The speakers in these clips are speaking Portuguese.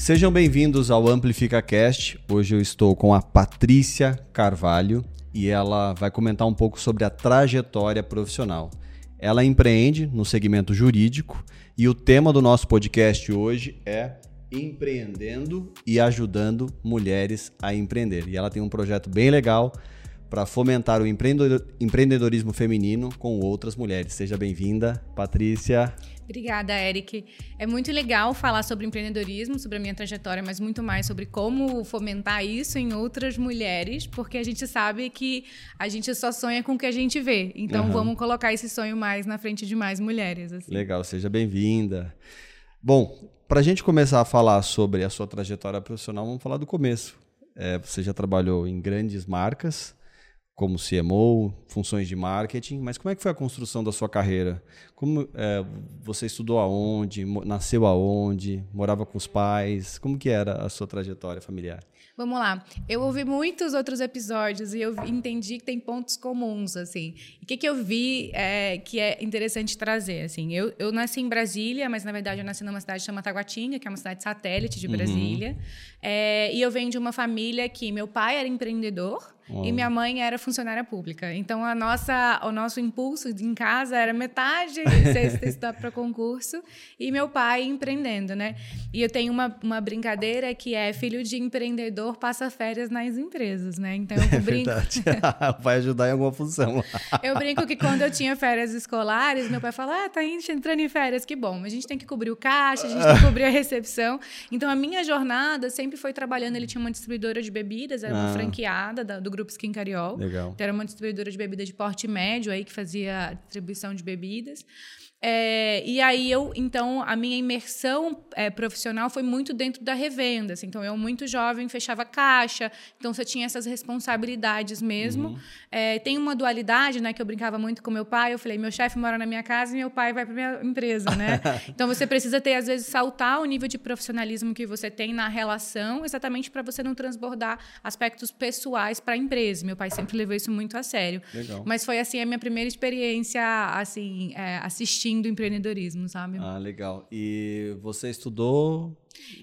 Sejam bem-vindos ao Amplifica Cast. Hoje eu estou com a Patrícia Carvalho e ela vai comentar um pouco sobre a trajetória profissional. Ela empreende no segmento jurídico e o tema do nosso podcast hoje é empreendendo e ajudando mulheres a empreender. E ela tem um projeto bem legal para fomentar o empreendedorismo feminino com outras mulheres. Seja bem-vinda, Patrícia. Obrigada, Eric. É muito legal falar sobre empreendedorismo, sobre a minha trajetória, mas muito mais sobre como fomentar isso em outras mulheres, porque a gente sabe que a gente só sonha com o que a gente vê. Então uhum. vamos colocar esse sonho mais na frente de mais mulheres. Assim. Legal, seja bem-vinda. Bom, para a gente começar a falar sobre a sua trajetória profissional, vamos falar do começo. É, você já trabalhou em grandes marcas, como CMO, funções de marketing, mas como é que foi a construção da sua carreira? Como é, você estudou aonde, nasceu aonde, morava com os pais? Como que era a sua trajetória familiar? Vamos lá. Eu ouvi muitos outros episódios e eu entendi que tem pontos comuns, assim. O que, que eu vi é, que é interessante trazer, assim. Eu, eu nasci em Brasília, mas na verdade eu nasci numa cidade chamada Taguatinga, que é uma cidade satélite de uhum. Brasília. Uhum. É, e eu venho de uma família que meu pai era empreendedor, e minha mãe era funcionária pública. Então, a nossa, o nosso impulso em casa era metade ser estudar para concurso e meu pai empreendendo, né? E eu tenho uma, uma brincadeira que é filho de empreendedor passa férias nas empresas, né? Então, eu é brinco... Vai ajudar em alguma função. eu brinco que quando eu tinha férias escolares, meu pai fala, ah, tá entrando em férias, que bom. A gente tem que cobrir o caixa, a gente tem que cobrir a recepção. Então, a minha jornada sempre foi trabalhando. Ele tinha uma distribuidora de bebidas, era uma ah. franqueada do grupo Grupo Skin Cariol. Legal. Então, era uma distribuidora de bebidas de porte médio aí que fazia distribuição de bebidas. É, e aí eu, então, a minha imersão é, profissional foi muito dentro da revenda. Assim. Então, eu muito jovem fechava caixa, então você tinha essas responsabilidades mesmo. Uhum. É, tem uma dualidade, né, que eu brincava muito com meu pai. Eu falei, meu chefe mora na minha casa e meu pai vai para minha empresa, né? então você precisa ter às vezes saltar o nível de profissionalismo que você tem na relação, exatamente para você não transbordar aspectos pessoais para a empresa. Meu pai sempre levou isso muito a sério. Legal. Mas foi assim a minha primeira experiência, assim, é, assistindo do empreendedorismo, sabe? Ah, legal. E você estudou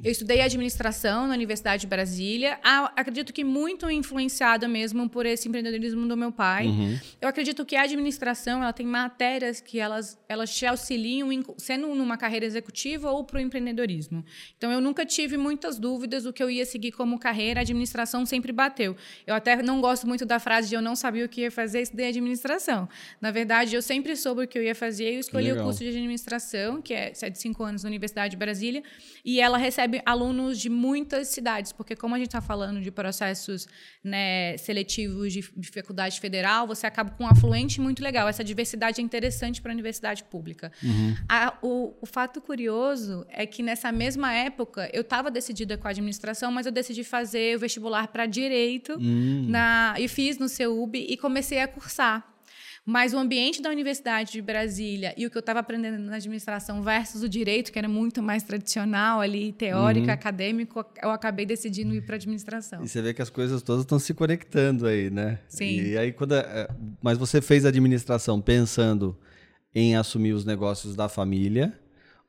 eu estudei administração na Universidade de Brasília. Ah, acredito que muito influenciada mesmo por esse empreendedorismo do meu pai. Uhum. Eu acredito que a administração ela tem matérias que elas, elas te auxiliam em, sendo numa carreira executiva ou para o empreendedorismo. Então, eu nunca tive muitas dúvidas do que eu ia seguir como carreira. A administração sempre bateu. Eu até não gosto muito da frase de eu não sabia o que ia fazer, estudei administração. Na verdade, eu sempre soube o que eu ia fazer. Eu escolhi o curso de administração, que é 7, 5 anos na Universidade de Brasília. E ela recebe alunos de muitas cidades, porque como a gente está falando de processos né, seletivos de, de faculdade federal, você acaba com um afluente muito legal. Essa diversidade é interessante para a universidade pública. Uhum. A, o, o, fato curioso é que nessa mesma época eu estava decidida com a administração, mas eu decidi fazer o vestibular para direito uhum. na, e fiz no CEUB e comecei a cursar. Mas o ambiente da Universidade de Brasília e o que eu estava aprendendo na administração versus o direito, que era muito mais tradicional ali, teórico, uhum. acadêmico, eu acabei decidindo ir para administração. E você vê que as coisas todas estão se conectando aí, né? Sim. E aí quando é, mas você fez a administração pensando em assumir os negócios da família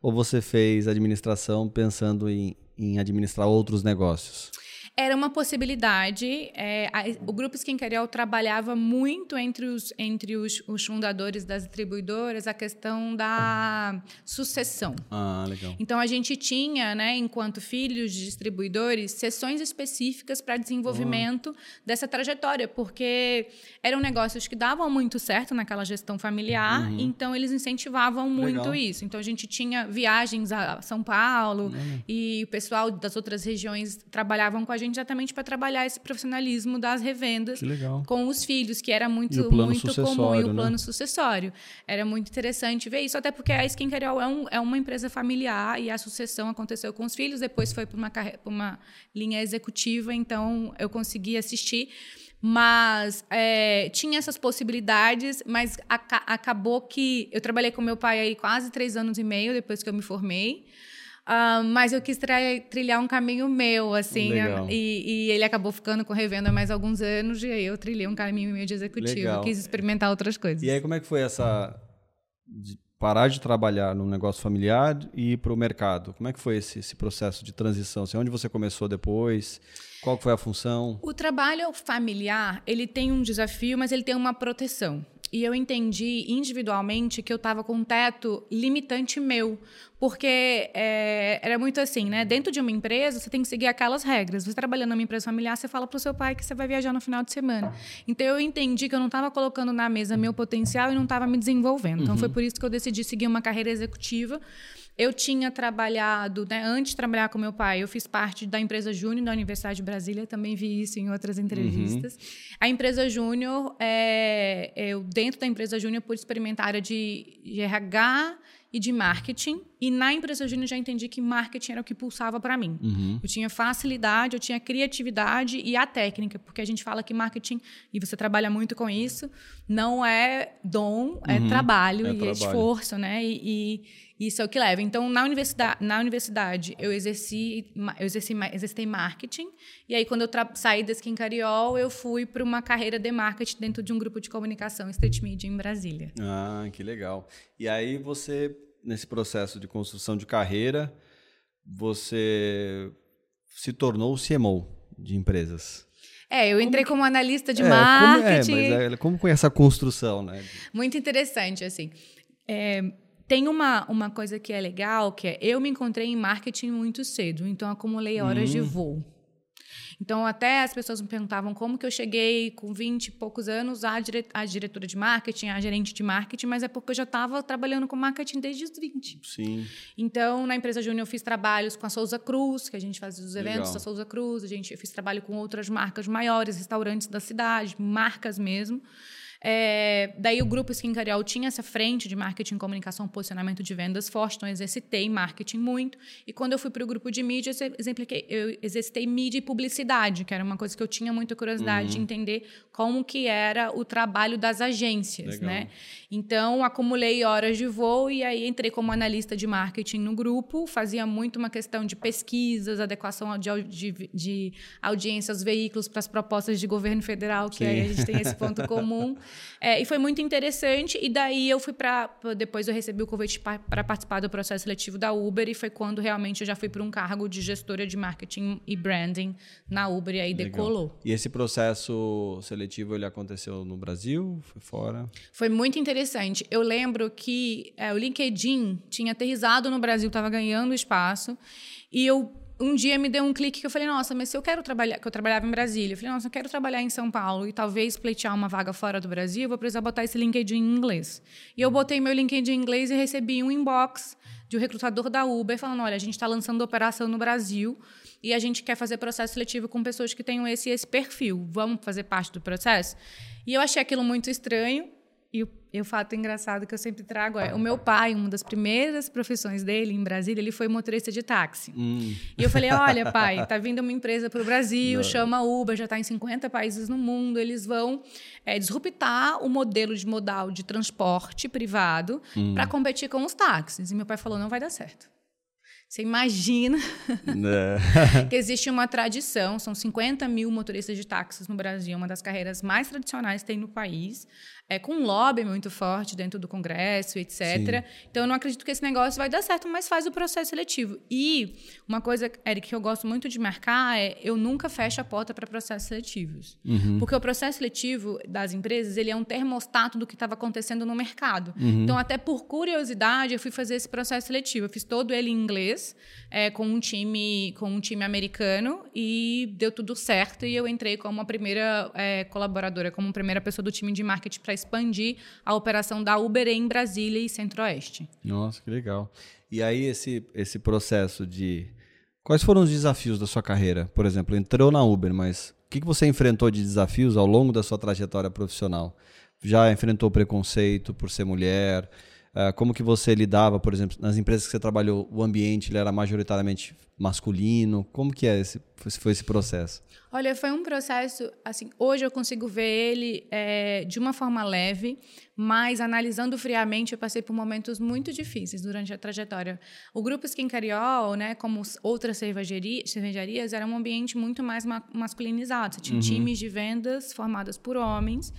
ou você fez a administração pensando em, em administrar outros negócios? Era uma possibilidade. É, a, o Grupo Skincariol trabalhava muito entre, os, entre os, os, fundadores das distribuidoras a questão da sucessão. Ah, legal. Então, a gente tinha, né, enquanto filhos de distribuidores, sessões específicas para desenvolvimento oh. dessa trajetória, porque eram negócios que davam muito certo naquela gestão familiar, uhum. então eles incentivavam muito legal. isso. Então, a gente tinha viagens a São Paulo uhum. e o pessoal das outras regiões trabalhavam com a gente exatamente para trabalhar esse profissionalismo das revendas com os filhos, que era muito, muito comum, e o né? plano sucessório. Era muito interessante ver isso, até porque a Skin Carol é, um, é uma empresa familiar e a sucessão aconteceu com os filhos, depois foi para uma, uma linha executiva, então eu consegui assistir mas é, tinha essas possibilidades, mas aca acabou que eu trabalhei com meu pai aí quase três anos e meio depois que eu me formei. Uh, mas eu quis trilhar um caminho meu, assim, e, e, ele acabou ficando com revenda mais alguns anos, e aí eu trilhei um caminho meio de executivo, Legal. quis experimentar outras coisas. E aí, como é que foi essa. parar de trabalhar no negócio familiar e ir para o mercado. Como é que foi esse, esse processo de transição? Assim, onde você começou depois? Qual foi a função? O trabalho familiar, ele tem um desafio, mas ele tem uma proteção. E eu entendi individualmente que eu estava com um teto limitante meu. Porque é, era muito assim, né? Dentro de uma empresa, você tem que seguir aquelas regras. Você trabalhando numa empresa familiar, você fala para o seu pai que você vai viajar no final de semana. Então, eu entendi que eu não estava colocando na mesa meu potencial e não estava me desenvolvendo. Então, uhum. foi por isso que eu decidi seguir uma carreira executiva eu tinha trabalhado, né, antes de trabalhar com meu pai, eu fiz parte da empresa Júnior da Universidade de Brasília, também vi isso em outras entrevistas. Uhum. A empresa Júnior, é, eu dentro da empresa Júnior pude experimentar a área de, de RH e de marketing. E na empresa Júnior já entendi que marketing era o que pulsava para mim. Uhum. Eu tinha facilidade, eu tinha criatividade e a técnica, porque a gente fala que marketing, e você trabalha muito com isso, não é dom, é uhum. trabalho é e trabalho. esforço, né? E, e isso é o que leva. Então, na universidade, na universidade eu exerci, eu exerci, exercitei marketing. E aí, quando eu saí da Skin Cariol, eu fui para uma carreira de marketing dentro de um grupo de comunicação Street Media em Brasília. Ah, que legal. E aí, você, nesse processo de construção de carreira, você se tornou CMO de empresas. É, eu entrei como, como analista de é, marketing. Como, é, mas é, como foi essa construção, né? Muito interessante, assim. É, tem uma, uma coisa que é legal, que é eu me encontrei em marketing muito cedo, então acumulei horas hum. de voo. Então, até as pessoas me perguntavam como que eu cheguei com 20 e poucos anos a, dire diretora de marketing, a gerente de marketing, mas é porque eu já estava trabalhando com marketing desde os 20. Sim. Então, na empresa Júnior, eu fiz trabalhos com a Souza Cruz, que a gente fazia os eventos Legal. da Souza Cruz, a gente, eu fiz trabalho com outras marcas maiores, restaurantes da cidade, marcas mesmo. É, daí o grupo Skin Cariol tinha essa frente de marketing, comunicação, posicionamento de vendas forte, então eu exercitei marketing muito. E quando eu fui para o grupo de mídia, eu exercitei mídia e publicidade, que era uma coisa que eu tinha muita curiosidade uhum. de entender como que era o trabalho das agências, Legal. né? Então, acumulei horas de voo e aí entrei como analista de marketing no grupo, fazia muito uma questão de pesquisas, adequação de, de, de audiência aos veículos para as propostas de governo federal, que Sim. aí a gente tem esse ponto comum. É, e foi muito interessante. E daí eu fui para. Depois eu recebi o convite para participar do processo seletivo da Uber, e foi quando realmente eu já fui para um cargo de gestora de marketing e branding na Uber, e aí Legal. decolou. E esse processo seletivo ele aconteceu no Brasil? Foi fora? Foi muito interessante. Eu lembro que é, o LinkedIn tinha aterrizado no Brasil, estava ganhando espaço, e eu um dia me deu um clique que eu falei, nossa, mas se eu quero trabalhar, que eu trabalhava em Brasília, eu falei, nossa, eu quero trabalhar em São Paulo e talvez pleitear uma vaga fora do Brasil, eu vou precisar botar esse LinkedIn em inglês. E eu botei meu LinkedIn em inglês e recebi um inbox de um recrutador da Uber falando, olha, a gente está lançando operação no Brasil e a gente quer fazer processo seletivo com pessoas que tenham esse esse perfil. Vamos fazer parte do processo? E eu achei aquilo muito estranho e e o fato engraçado que eu sempre trago é: o meu pai, uma das primeiras profissões dele em Brasília, ele foi motorista de táxi. Hum. E eu falei: olha, pai, tá vindo uma empresa para o Brasil, Não. chama Uber, já está em 50 países no mundo, eles vão é, disruptar o modelo de modal de transporte privado hum. para competir com os táxis. E meu pai falou: não vai dar certo. Você imagina né. que existe uma tradição, são 50 mil motoristas de táxis no Brasil, uma das carreiras mais tradicionais que tem no país é, com um lobby muito forte dentro do Congresso, etc. Sim. Então, eu não acredito que esse negócio vai dar certo, mas faz o processo seletivo. E uma coisa, Eric, que eu gosto muito de marcar é eu nunca fecho a porta para processos seletivos. Uhum. Porque o processo seletivo das empresas, ele é um termostato do que estava acontecendo no mercado. Uhum. Então, até por curiosidade, eu fui fazer esse processo seletivo. Eu fiz todo ele em inglês, é, com, um time, com um time americano, e deu tudo certo. E eu entrei como a primeira é, colaboradora, como a primeira pessoa do time de marketing para expandir a operação da Uber em Brasília e Centro-Oeste. Nossa, que legal. E aí esse, esse processo de... Quais foram os desafios da sua carreira? Por exemplo, entrou na Uber, mas o que você enfrentou de desafios ao longo da sua trajetória profissional? Já enfrentou preconceito por ser mulher? Ah, como que você lidava, por exemplo, nas empresas que você trabalhou, o ambiente ele era majoritariamente masculino? Como que é esse, foi esse processo? Olha, foi um processo, assim, hoje eu consigo ver ele é, de uma forma leve, mas analisando friamente, eu passei por momentos muito difíceis durante a trajetória. O grupo Skin Cariol, né, como outras cervejarias, cervejarias era um ambiente muito mais ma masculinizado. Você tinha uhum. times de vendas formados por homens,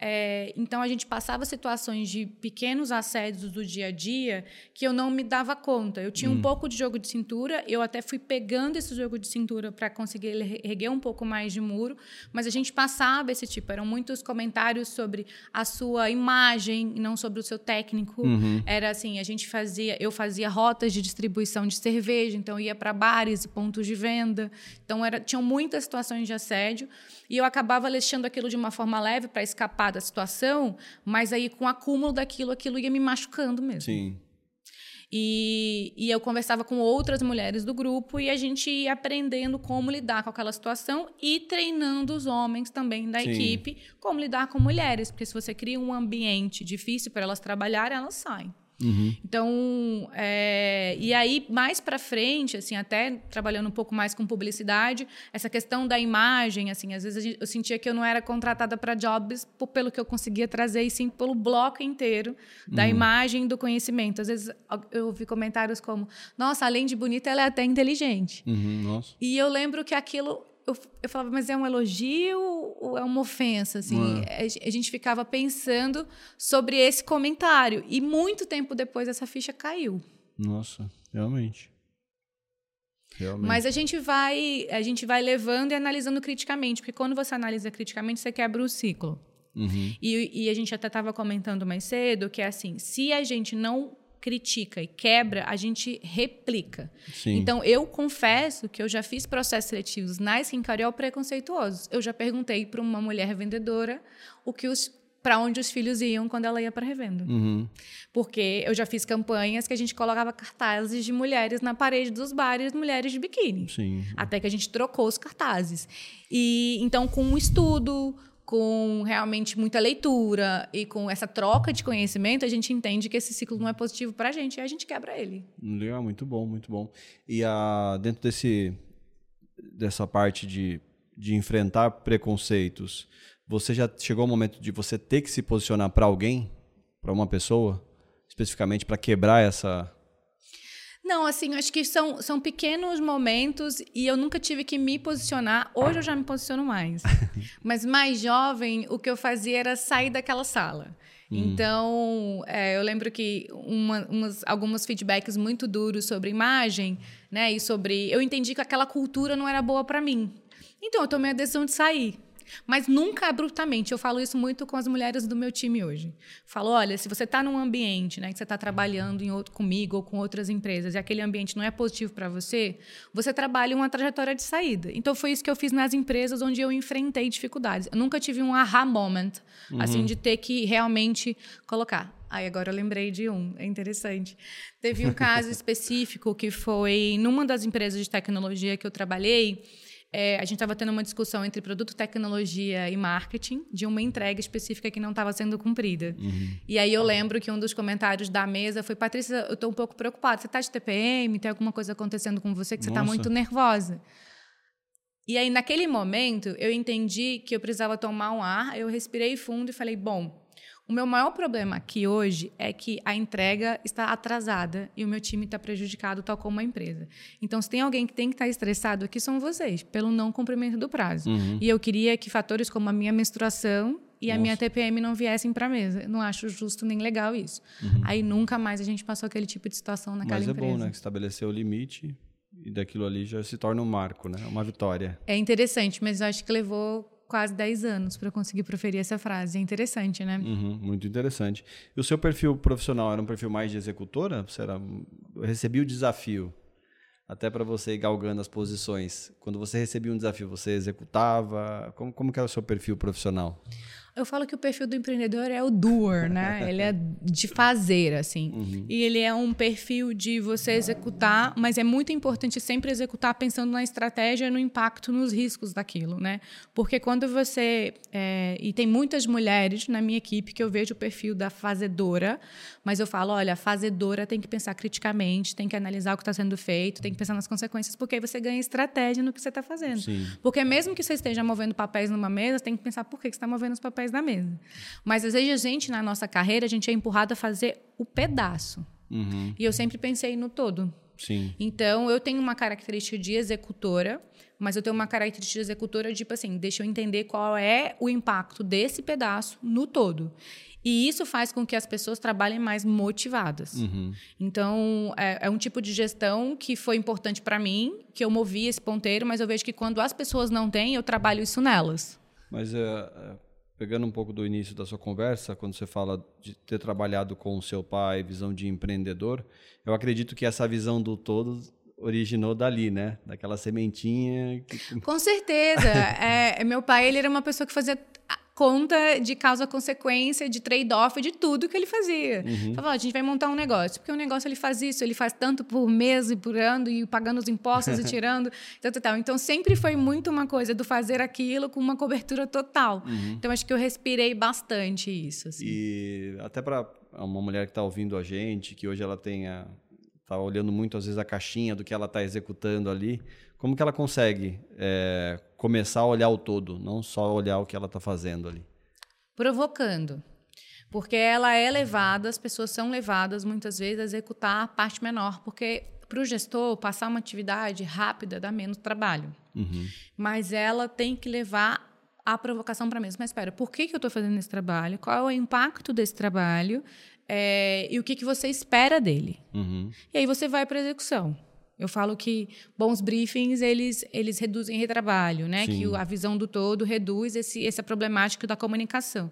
É, então a gente passava situações de pequenos assédios do dia a dia que eu não me dava conta. Eu tinha hum. um pouco de jogo de cintura, eu até fui pegando esse jogo de cintura para conseguir erguer um pouco mais de muro, mas a gente passava esse tipo. Eram muitos comentários sobre a sua imagem e não sobre o seu técnico. Uhum. Era assim, a gente fazia, eu fazia rotas de distribuição de cerveja, então ia para bares e pontos de venda. Então era, tinham muitas situações de assédio e eu acabava deixando aquilo de uma forma leve para escapar da situação, mas aí com o acúmulo daquilo, aquilo ia me machucando mesmo. Sim. E, e, eu conversava com outras mulheres do grupo e a gente ia aprendendo como lidar com aquela situação e treinando os homens também da Sim. equipe como lidar com mulheres. Porque se você cria um ambiente difícil para elas trabalharem, elas saem. Uhum. Então, é, e aí mais para frente, assim, até trabalhando um pouco mais com publicidade, essa questão da imagem, assim, às vezes eu sentia que eu não era contratada para jobs por, pelo que eu conseguia trazer, e sim pelo bloco inteiro da uhum. imagem e do conhecimento. Às vezes eu ouvi comentários como: "Nossa, além de bonita, ela é até inteligente". Uhum, e eu lembro que aquilo eu, eu falava, mas é um elogio ou é uma ofensa? Assim, é. a gente ficava pensando sobre esse comentário. E muito tempo depois essa ficha caiu. Nossa, realmente. Realmente. Mas a gente vai a gente vai levando e analisando criticamente, porque quando você analisa criticamente, você quebra o ciclo. Uhum. E, e a gente até estava comentando mais cedo que é assim, se a gente não critica e quebra, a gente replica. Sim. Então, eu confesso que eu já fiz processos seletivos na Skincariol preconceituosos. Eu já perguntei para uma mulher vendedora o que os para onde os filhos iam quando ela ia para revenda. Uhum. Porque eu já fiz campanhas que a gente colocava cartazes de mulheres na parede dos bares, mulheres de biquíni. Sim. Até que a gente trocou os cartazes. E então com um estudo, com realmente muita leitura e com essa troca de conhecimento, a gente entende que esse ciclo não é positivo para a gente e a gente quebra ele. Legal, muito bom, muito bom. E a, dentro desse, dessa parte de, de enfrentar preconceitos, você já chegou ao momento de você ter que se posicionar para alguém, para uma pessoa, especificamente para quebrar essa não, assim, acho que são, são pequenos momentos e eu nunca tive que me posicionar. Hoje eu já me posiciono mais. Mas mais jovem, o que eu fazia era sair daquela sala. Hum. Então, é, eu lembro que uma, umas, alguns feedbacks muito duros sobre imagem, né? E sobre. Eu entendi que aquela cultura não era boa para mim. Então, eu tomei a decisão de sair. Mas nunca abruptamente. Eu falo isso muito com as mulheres do meu time hoje. Falo, olha, se você está num ambiente, né, que você está trabalhando em outro comigo ou com outras empresas e aquele ambiente não é positivo para você, você trabalha uma trajetória de saída. Então foi isso que eu fiz nas empresas onde eu enfrentei dificuldades. Eu nunca tive um aha moment, uhum. assim, de ter que realmente colocar. Aí agora eu lembrei de um, é interessante. Teve um caso específico que foi numa das empresas de tecnologia que eu trabalhei é, a gente estava tendo uma discussão entre produto, tecnologia e marketing de uma entrega específica que não estava sendo cumprida. Uhum. E aí eu lembro que um dos comentários da mesa foi: Patrícia, eu estou um pouco preocupada. Você está de TPM? Tem alguma coisa acontecendo com você que você está muito nervosa? E aí, naquele momento, eu entendi que eu precisava tomar um ar, eu respirei fundo e falei: bom, o meu maior problema aqui hoje é que a entrega está atrasada e o meu time está prejudicado, tal como a empresa. Então, se tem alguém que tem que estar estressado aqui, são vocês, pelo não cumprimento do prazo. Uhum. E eu queria que fatores como a minha menstruação e Nossa. a minha TPM não viessem para a mesa. não acho justo nem legal isso. Uhum. Aí nunca mais a gente passou aquele tipo de situação naquela Mas é empresa. bom, né? Estabelecer o limite e daquilo ali já se torna um marco, né? Uma vitória. É interessante, mas eu acho que levou quase 10 anos para conseguir proferir essa frase. É interessante, né? Uhum, muito interessante. E o seu perfil profissional era um perfil mais de executora? Você era, recebia o desafio, até para você ir galgando as posições. Quando você recebia um desafio, você executava? Como, como que era o seu perfil profissional? Eu falo que o perfil do empreendedor é o doer, né? Ele é de fazer, assim. Uhum. E ele é um perfil de você executar, mas é muito importante sempre executar pensando na estratégia, no impacto, nos riscos daquilo, né? Porque quando você. É, e tem muitas mulheres na minha equipe que eu vejo o perfil da fazedora, mas eu falo: olha, a fazedora tem que pensar criticamente, tem que analisar o que está sendo feito, tem que pensar nas consequências, porque aí você ganha estratégia no que você está fazendo. Sim. Porque mesmo que você esteja movendo papéis numa mesa, tem que pensar por que você está movendo os papéis na mesa. Mas às vezes a gente, na nossa carreira, a gente é empurrado a fazer o pedaço. Uhum. E eu sempre pensei no todo. Sim. Então, eu tenho uma característica de executora, mas eu tenho uma característica de executora, tipo assim, deixa eu entender qual é o impacto desse pedaço no todo. E isso faz com que as pessoas trabalhem mais motivadas. Uhum. Então, é, é, um tipo de gestão que foi importante para mim, que eu movi esse ponteiro, mas eu vejo que quando as pessoas não têm, eu trabalho isso nelas. Mas, é, pegando um pouco do início da sua conversa, quando você fala de ter trabalhado com o seu pai, visão de empreendedor, eu acredito que essa visão do todo originou dali, né? Daquela sementinha. Que... Com certeza. é, meu pai, ele era uma pessoa que fazia conta de causa-consequência, de trade-off, de tudo que ele fazia. Uhum. Falava, a gente vai montar um negócio, porque o negócio ele faz isso, ele faz tanto por mês e por ano, e pagando os impostos e tirando, tal, tal, tal. Então, sempre foi muito uma coisa do fazer aquilo com uma cobertura total. Uhum. Então, acho que eu respirei bastante isso. Assim. E até para uma mulher que está ouvindo a gente, que hoje ela tenha está olhando muito às vezes a caixinha do que ela está executando ali, como que ela consegue é, começar a olhar o todo, não só olhar o que ela está fazendo ali? Provocando. Porque ela é levada, as pessoas são levadas muitas vezes a executar a parte menor, porque para o gestor passar uma atividade rápida dá menos trabalho. Uhum. Mas ela tem que levar a provocação para a mesa. Mas espera, por que, que eu estou fazendo esse trabalho? Qual é o impacto desse trabalho? É, e o que, que você espera dele? Uhum. E aí você vai para a execução. Eu falo que bons briefings eles, eles reduzem retrabalho, né? Sim. Que a visão do todo reduz esse, essa problemática da comunicação.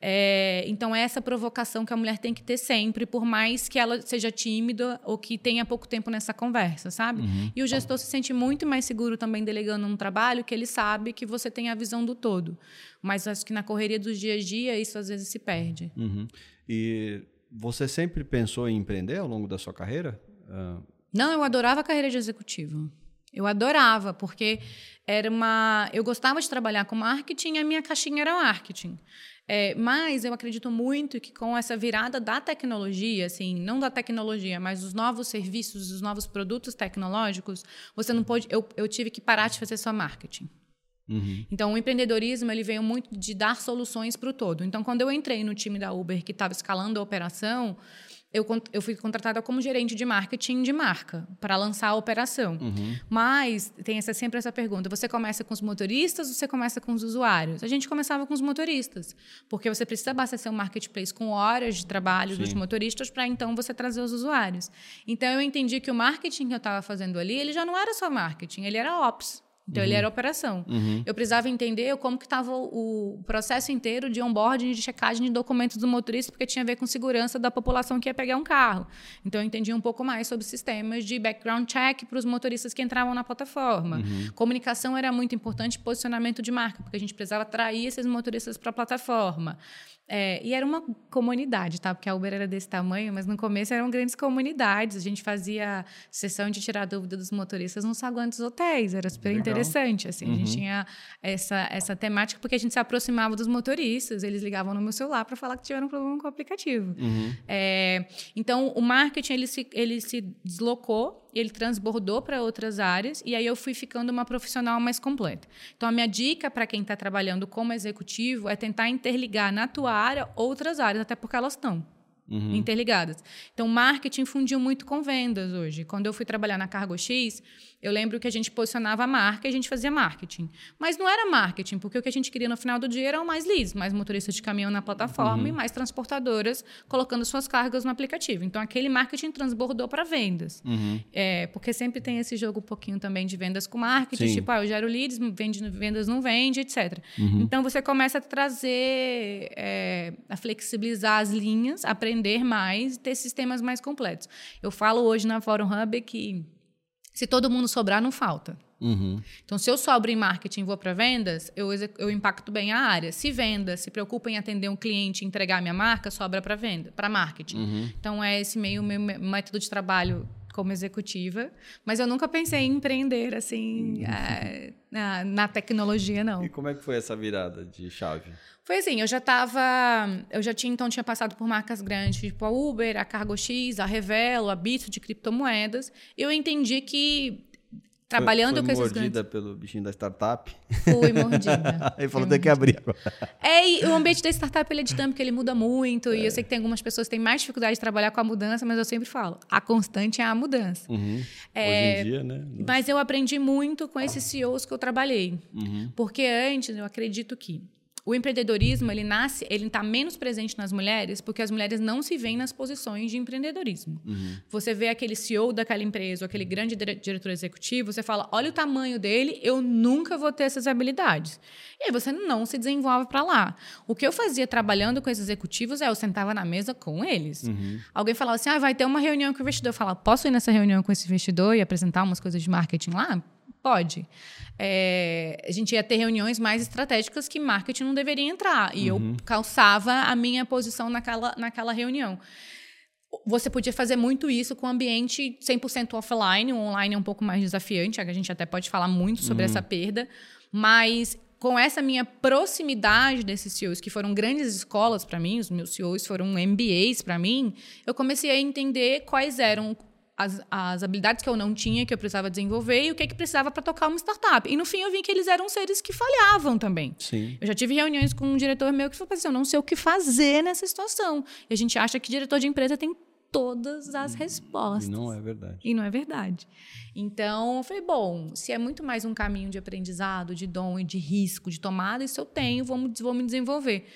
É, então, é essa provocação que a mulher tem que ter sempre, por mais que ela seja tímida ou que tenha pouco tempo nessa conversa, sabe? Uhum. E o gestor se sente muito mais seguro também delegando um trabalho que ele sabe que você tem a visão do todo. Mas acho que na correria dos dias a dia, isso às vezes se perde. Uhum. E você sempre pensou em empreender ao longo da sua carreira? Uh... Não, eu adorava a carreira de executivo. Eu adorava, porque era uma. Eu gostava de trabalhar com marketing e a minha caixinha era marketing. É, mas eu acredito muito que com essa virada da tecnologia, assim, não da tecnologia, mas dos novos serviços, dos novos produtos tecnológicos, você não pode. Eu, eu tive que parar de fazer só marketing. Uhum. Então, o empreendedorismo ele veio muito de dar soluções para o todo. Então, quando eu entrei no time da Uber que estava escalando a operação, eu, eu fui contratada como gerente de marketing de marca para lançar a operação. Uhum. Mas tem essa, sempre essa pergunta: você começa com os motoristas ou você começa com os usuários? A gente começava com os motoristas, porque você precisa abastecer um marketplace com horas de trabalho Sim. dos motoristas para então você trazer os usuários. Então eu entendi que o marketing que eu estava fazendo ali, ele já não era só marketing, ele era ops. Então, uhum. ele era operação. Uhum. Eu precisava entender como que estava o, processo inteiro de onboarding, de checagem de documentos do motorista, porque tinha a ver com segurança da população que ia pegar um carro. Então, eu entendi um pouco mais sobre sistemas de background check para os motoristas que entravam na plataforma. Uhum. Comunicação era muito importante, posicionamento de marca, porque a gente precisava atrair esses motoristas para a plataforma. É, e era uma comunidade, tá? Porque a Uber era desse tamanho, mas no começo eram grandes comunidades. A gente fazia sessão de tirar dúvida dos motoristas nos saguão dos hotéis. Era super Legal. interessante, assim. Uhum. A gente uhum. tinha essa, essa temática porque a gente se aproximava dos motoristas. Eles ligavam no meu celular para falar que tiveram problema com o aplicativo. Uhum. É, então, o marketing, ele se, ele se deslocou ele transbordou para outras áreas e aí eu fui ficando uma profissional mais completa. Então, a minha dica para quem está trabalhando como executivo é tentar interligar na tua área outras áreas, até porque elas estão uhum. interligadas. Então, marketing fundiu muito com vendas hoje. Quando eu fui trabalhar na Cargo X, eu lembro que a gente posicionava a marca e a gente fazia marketing. Mas não era marketing, porque o que a gente queria no final do dia eram mais leads, mais motoristas de caminhão na plataforma uhum. e mais transportadoras colocando suas cargas no aplicativo. Então, aquele marketing transbordou para vendas. Uhum. É, porque sempre tem esse jogo um pouquinho também de vendas com marketing, Sim. tipo, ah, eu gero leads, vende, vendas não vende, etc. Uhum. Então, você começa a trazer, é, a flexibilizar as linhas, aprender mais e ter sistemas mais completos. Eu falo hoje na Forum Hub que se todo mundo sobrar, não falta. Uhum. Então, se eu sobro em marketing e vou para vendas, eu, eu impacto bem a área. Se venda se preocupa em atender um cliente e entregar minha marca, sobra para venda, para marketing. Uhum. Então, é esse meio meu método de trabalho como executiva, mas eu nunca pensei em empreender assim uhum. na, na, tecnologia não. E como é que foi essa virada de chave? Foi assim, eu já estava, eu já tinha então tinha passado por marcas grandes, tipo a Uber, a Cargo X, a Revelo, a Bit de criptomoedas. Eu entendi que trabalhando foi, foi com esses mordida grandes... pelo bichinho da startup? Fui mordida. Ele falou, tem que abrir agora. É, e o ambiente da startup ele é dinâmico, ele muda muito. E eu sei que tem algumas pessoas que têm mais dificuldade de trabalhar com a mudança, mas eu sempre falo, a constante é a mudança. Uhum. É, Hoje em dia, né? Mas eu aprendi muito com esses CEOs que eu trabalhei. Uhum. Porque antes, eu acredito que o empreendedorismo, ele nasce, ele está menos presente nas mulheres porque as mulheres não se veem nas posições de empreendedorismo. Uhum. Você vê aquele CEO daquela empresa, ou aquele grande dire- diretor executivo, você fala, olha o tamanho dele, eu nunca vou ter essas habilidades. E aí você não se desenvolve para lá. O que eu fazia trabalhando com esses executivos é eu sentava na mesa com eles. Uhum. Alguém falava assim, ah, vai ter uma reunião com o investidor. Eu falava, posso ir nessa reunião com esse investidor e apresentar umas coisas de marketing lá? Pode. É, a gente ia ter reuniões mais estratégicas que marketing não deveria entrar. E eu calçava a minha posição naquela, naquela reunião. Você podia fazer muito isso com ambiente 100% offline. O online é um pouco mais desafiante, a gente até pode falar muito sobre essa perda. Mas com essa minha proximidade desses CEOs, que foram grandes escolas para mim, os meus CEOs foram MBAs para mim, eu comecei a entender quais eram as, as habilidades que eu não tinha, que eu precisava desenvolver e o que, que precisava para tocar uma startup. E no fim eu vi que eles eram seres que falhavam também. Sim. Eu já tive reuniões com um diretor meu que falou assim: eu não sei o que fazer nessa situação. E a gente acha que diretor de empresa tem todas as respostas. E não é verdade. E não é verdade. Então, eu falei, bom, se é muito mais um caminho de aprendizado, de dom e de risco, de tomada, isso eu tenho, vamos, vou me desenvolver.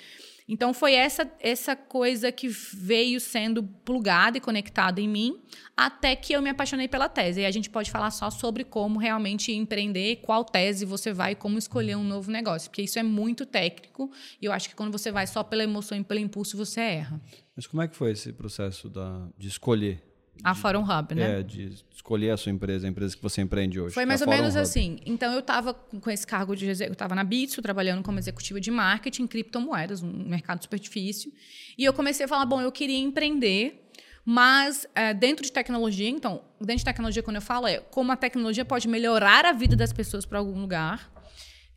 Então, foi essa, essa coisa que veio sendo plugada e conectada em mim, até que eu me apaixonei pela tese. E a gente pode falar só sobre como realmente empreender, qual tese você vai, como escolher um novo negócio, porque isso é muito técnico, e eu acho que quando você vai só pela emoção e pelo impulso, você erra. Mas como é que foi esse processo da, de escolher? A Forum Hub, né? É, de escolher a sua empresa, a empresa que você empreende hoje. Foi é mais ou menos Hub. assim. Então, eu estava com esse cargo de... Eu estava na Bitso, trabalhando como executiva de marketing, criptomoedas, um mercado super difícil. E eu comecei a falar, bom, eu queria empreender, mas eh, dentro de tecnologia... Então, dentro de tecnologia, quando eu falo, é como a tecnologia pode melhorar a vida das pessoas para algum lugar.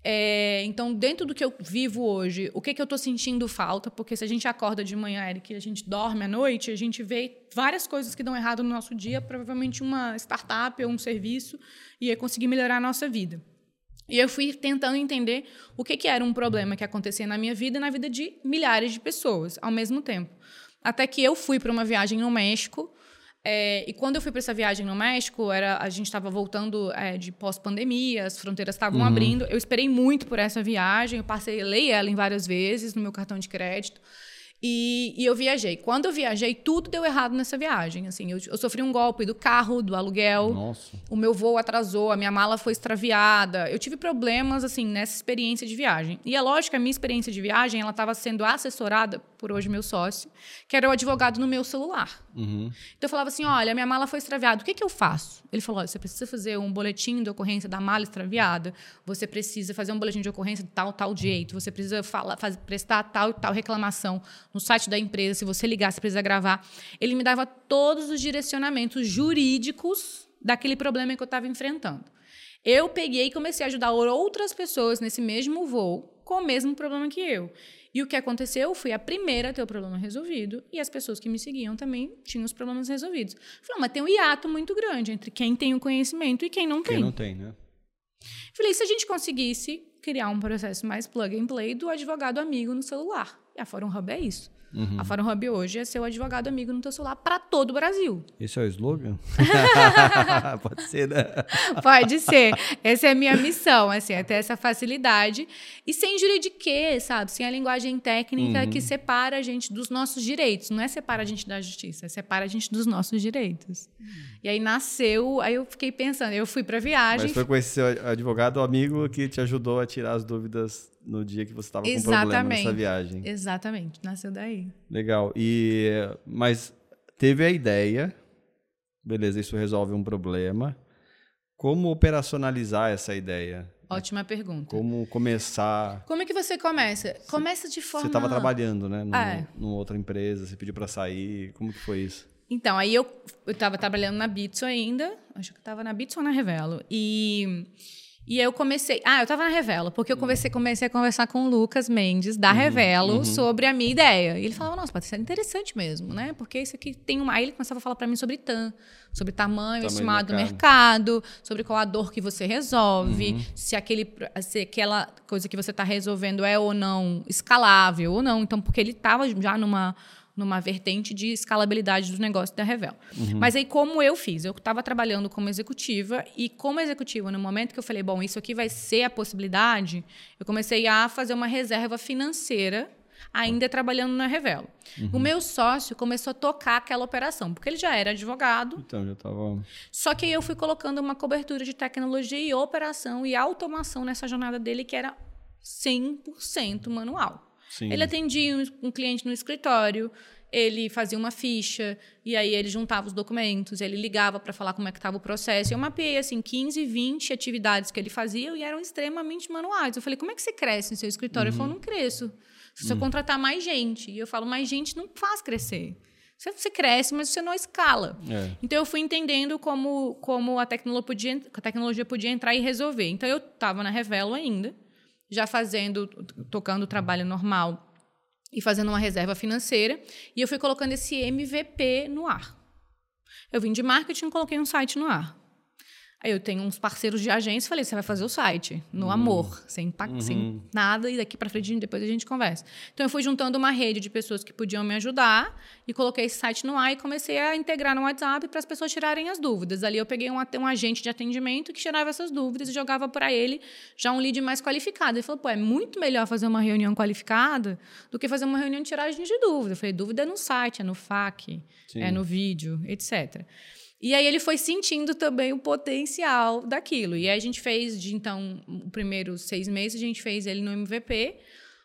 É, então, dentro do que eu vivo hoje, o que, que eu estou sentindo falta? Porque se a gente acorda de manhã, Eric, e a gente dorme à noite, a gente vê várias coisas que dão errado no nosso dia, provavelmente uma startup ou um serviço, ia conseguir melhorar a nossa vida. E eu fui tentando entender o que, que era um problema que acontecia na minha vida e na vida de milhares de pessoas ao mesmo tempo. Até que eu fui para uma viagem no México. É, e quando eu fui para essa viagem no México, era, a gente estava voltando é, de pós-pandemia, as fronteiras estavam abrindo. Eu esperei muito por essa viagem, eu passei, lei ela em várias vezes no meu cartão de crédito. E, e eu viajei. Quando eu viajei, tudo deu errado nessa viagem. Assim, eu, eu sofri um golpe do carro, do aluguel. Nossa. O meu voo atrasou, a minha mala foi extraviada. Eu tive problemas assim nessa experiência de viagem. E é lógico que a minha experiência de viagem, ela estava sendo assessorada por hoje meu sócio, que era o advogado no meu celular. Uhum. Então eu falava assim: "Olha, minha mala foi extraviada. O que que eu faço?" Ele falou: "Olha, você precisa fazer um boletim de ocorrência da mala extraviada. Você precisa fazer um boletim de ocorrência de tal tal jeito. Você precisa falar, faz- prestar tal e tal reclamação no site da empresa. Se você ligar, você precisa gravar." Ele me dava todos os direcionamentos jurídicos daquele problema que eu estava enfrentando. Eu peguei e comecei a ajudar outras pessoas nesse mesmo voo com o mesmo problema que eu. E o que aconteceu? Eu fui a primeira a ter o problema resolvido e as pessoas que me seguiam também tinham os problemas resolvidos. Falei, mas tem um hiato muito grande entre quem tem o conhecimento e quem não Quem tem. não tem, né? Falei, se a gente conseguisse criar um processo mais plug and play do advogado amigo no celular. E a Fórum Hub é isso. Uhum. A Fórum Hub hoje é ser o advogado amigo no teu celular para todo o Brasil. Esse é o slogan? Pode ser, né? Pode ser. Essa é a minha missão, assim, é ter essa facilidade. E sem juridiquê, sabe? Sem a linguagem técnica que separa a gente dos nossos direitos. Não é separa a gente da justiça, é separa a gente dos nossos direitos. E aí nasceu, aí eu fiquei pensando, eu fui pra viagem. Mas foi com esse seu advogado amigo que te ajudou a tirar as dúvidas no dia que você estava com problema nessa viagem. Exatamente, nasceu daí. Legal. E mas teve a ideia, beleza? Isso resolve um problema. Como operacionalizar essa ideia? Ótima pergunta. Como começar? Como é que você começa? Começa de forma. Você estava trabalhando, né? Num, É. numa outra empresa, você pediu para sair. Como que foi isso? Então, aí eu estava trabalhando na Bitso ainda, acho que estava na Bitso ou na Revelo. E, E eu comecei. Ah, eu tava na Revelo, porque eu comecei, comecei a conversar com o Lucas Mendes, da uhum, Revelo, uhum. sobre a minha ideia. E ele falava, nossa, Patrícia, é interessante mesmo, né? Porque isso aqui tem uma. Aí ele começava a falar para mim sobre TAM, sobre tamanho, tamanho estimado do mercado. mercado. sobre qual a dor que você resolve, uhum. se, aquele, se aquela coisa que você está resolvendo é ou não escalável ou não. Então, porque ele estava já numa numa vertente de escalabilidade dos negócios da Revel. Uhum. Mas aí, como eu fiz? Eu estava trabalhando como executiva e, como executiva, no momento que eu falei, bom, isso aqui vai ser a possibilidade, eu comecei a fazer uma reserva financeira ainda trabalhando na Revelo. Uhum. O meu sócio começou a tocar aquela operação, porque ele já era advogado. Então, já estava. Só que aí eu fui colocando uma cobertura de tecnologia e operação e automação nessa jornada dele, que era 100% manual. Sim. Ele atendia um, um cliente no escritório, ele fazia uma ficha, e aí ele juntava os documentos, ele ligava para falar como é que estava o processo. Eu mapeei, assim, 15, 20 atividades que ele fazia e eram extremamente manuais. Eu falei, como é que você cresce no seu escritório? Uhum. Ele falou, não cresço. Se você uhum. contratar mais gente. E eu falo, mais gente não faz crescer. Você, você cresce, mas você não escala. É. Então, eu fui entendendo como, como a, tecnologia podia, a tecnologia podia entrar e resolver. Então, eu estava na Revelo ainda já fazendo, tocando o trabalho normal e fazendo uma reserva financeira, e eu fui colocando esse MVP no ar. Eu vim de marketing e coloquei um site no ar. Aí eu tenho uns parceiros de agência, falei, você vai fazer o site, no uhum. amor, sem impacto, uhum. sem nada, e daqui para frente depois a gente conversa. Então eu fui juntando uma rede de pessoas que podiam me ajudar e coloquei esse site no ar e comecei a integrar no WhatsApp para as pessoas tirarem as dúvidas. Ali eu peguei um, um agente de atendimento que tirava essas dúvidas e jogava para ele já um lead mais qualificado. Ele falou, pô, é muito melhor fazer uma reunião qualificada do que fazer uma reunião de tiragem de dúvida. Eu falei, dúvida é no site, é no FAQ, Sim. é no vídeo, etc. E aí ele foi sentindo também o potencial daquilo. E aí a gente fez, de então, o primeiro seis meses, a gente fez ele no MVP,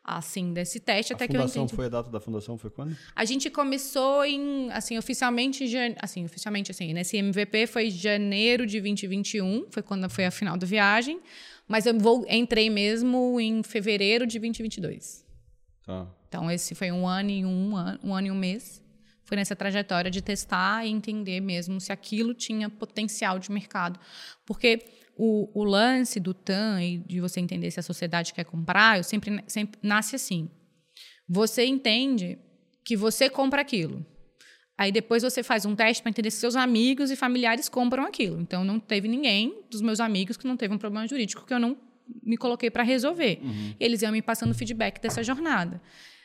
assim, desse teste, a até que eu entendi. foi a data da fundação, foi quando? A gente começou em, assim, oficialmente, assim, oficialmente, assim, nesse MVP foi janeiro de 2021, foi quando foi a final da viagem, mas eu vou, entrei mesmo em fevereiro de 2022. Tá. Então, esse foi um ano e um, um ano e um mês foi nessa trajetória de testar e entender mesmo se aquilo tinha potencial de mercado. Porque o, o lance do TAM e de você entender se a sociedade quer comprar, eu sempre, sempre nasce assim. Você entende que você compra aquilo. Aí depois você faz um teste para entender se seus amigos e familiares compram aquilo. Então não teve ninguém dos meus amigos que não teve um problema jurídico que eu não me coloquei para resolver. Uhum. Eles iam me passando feedback dessa jornada.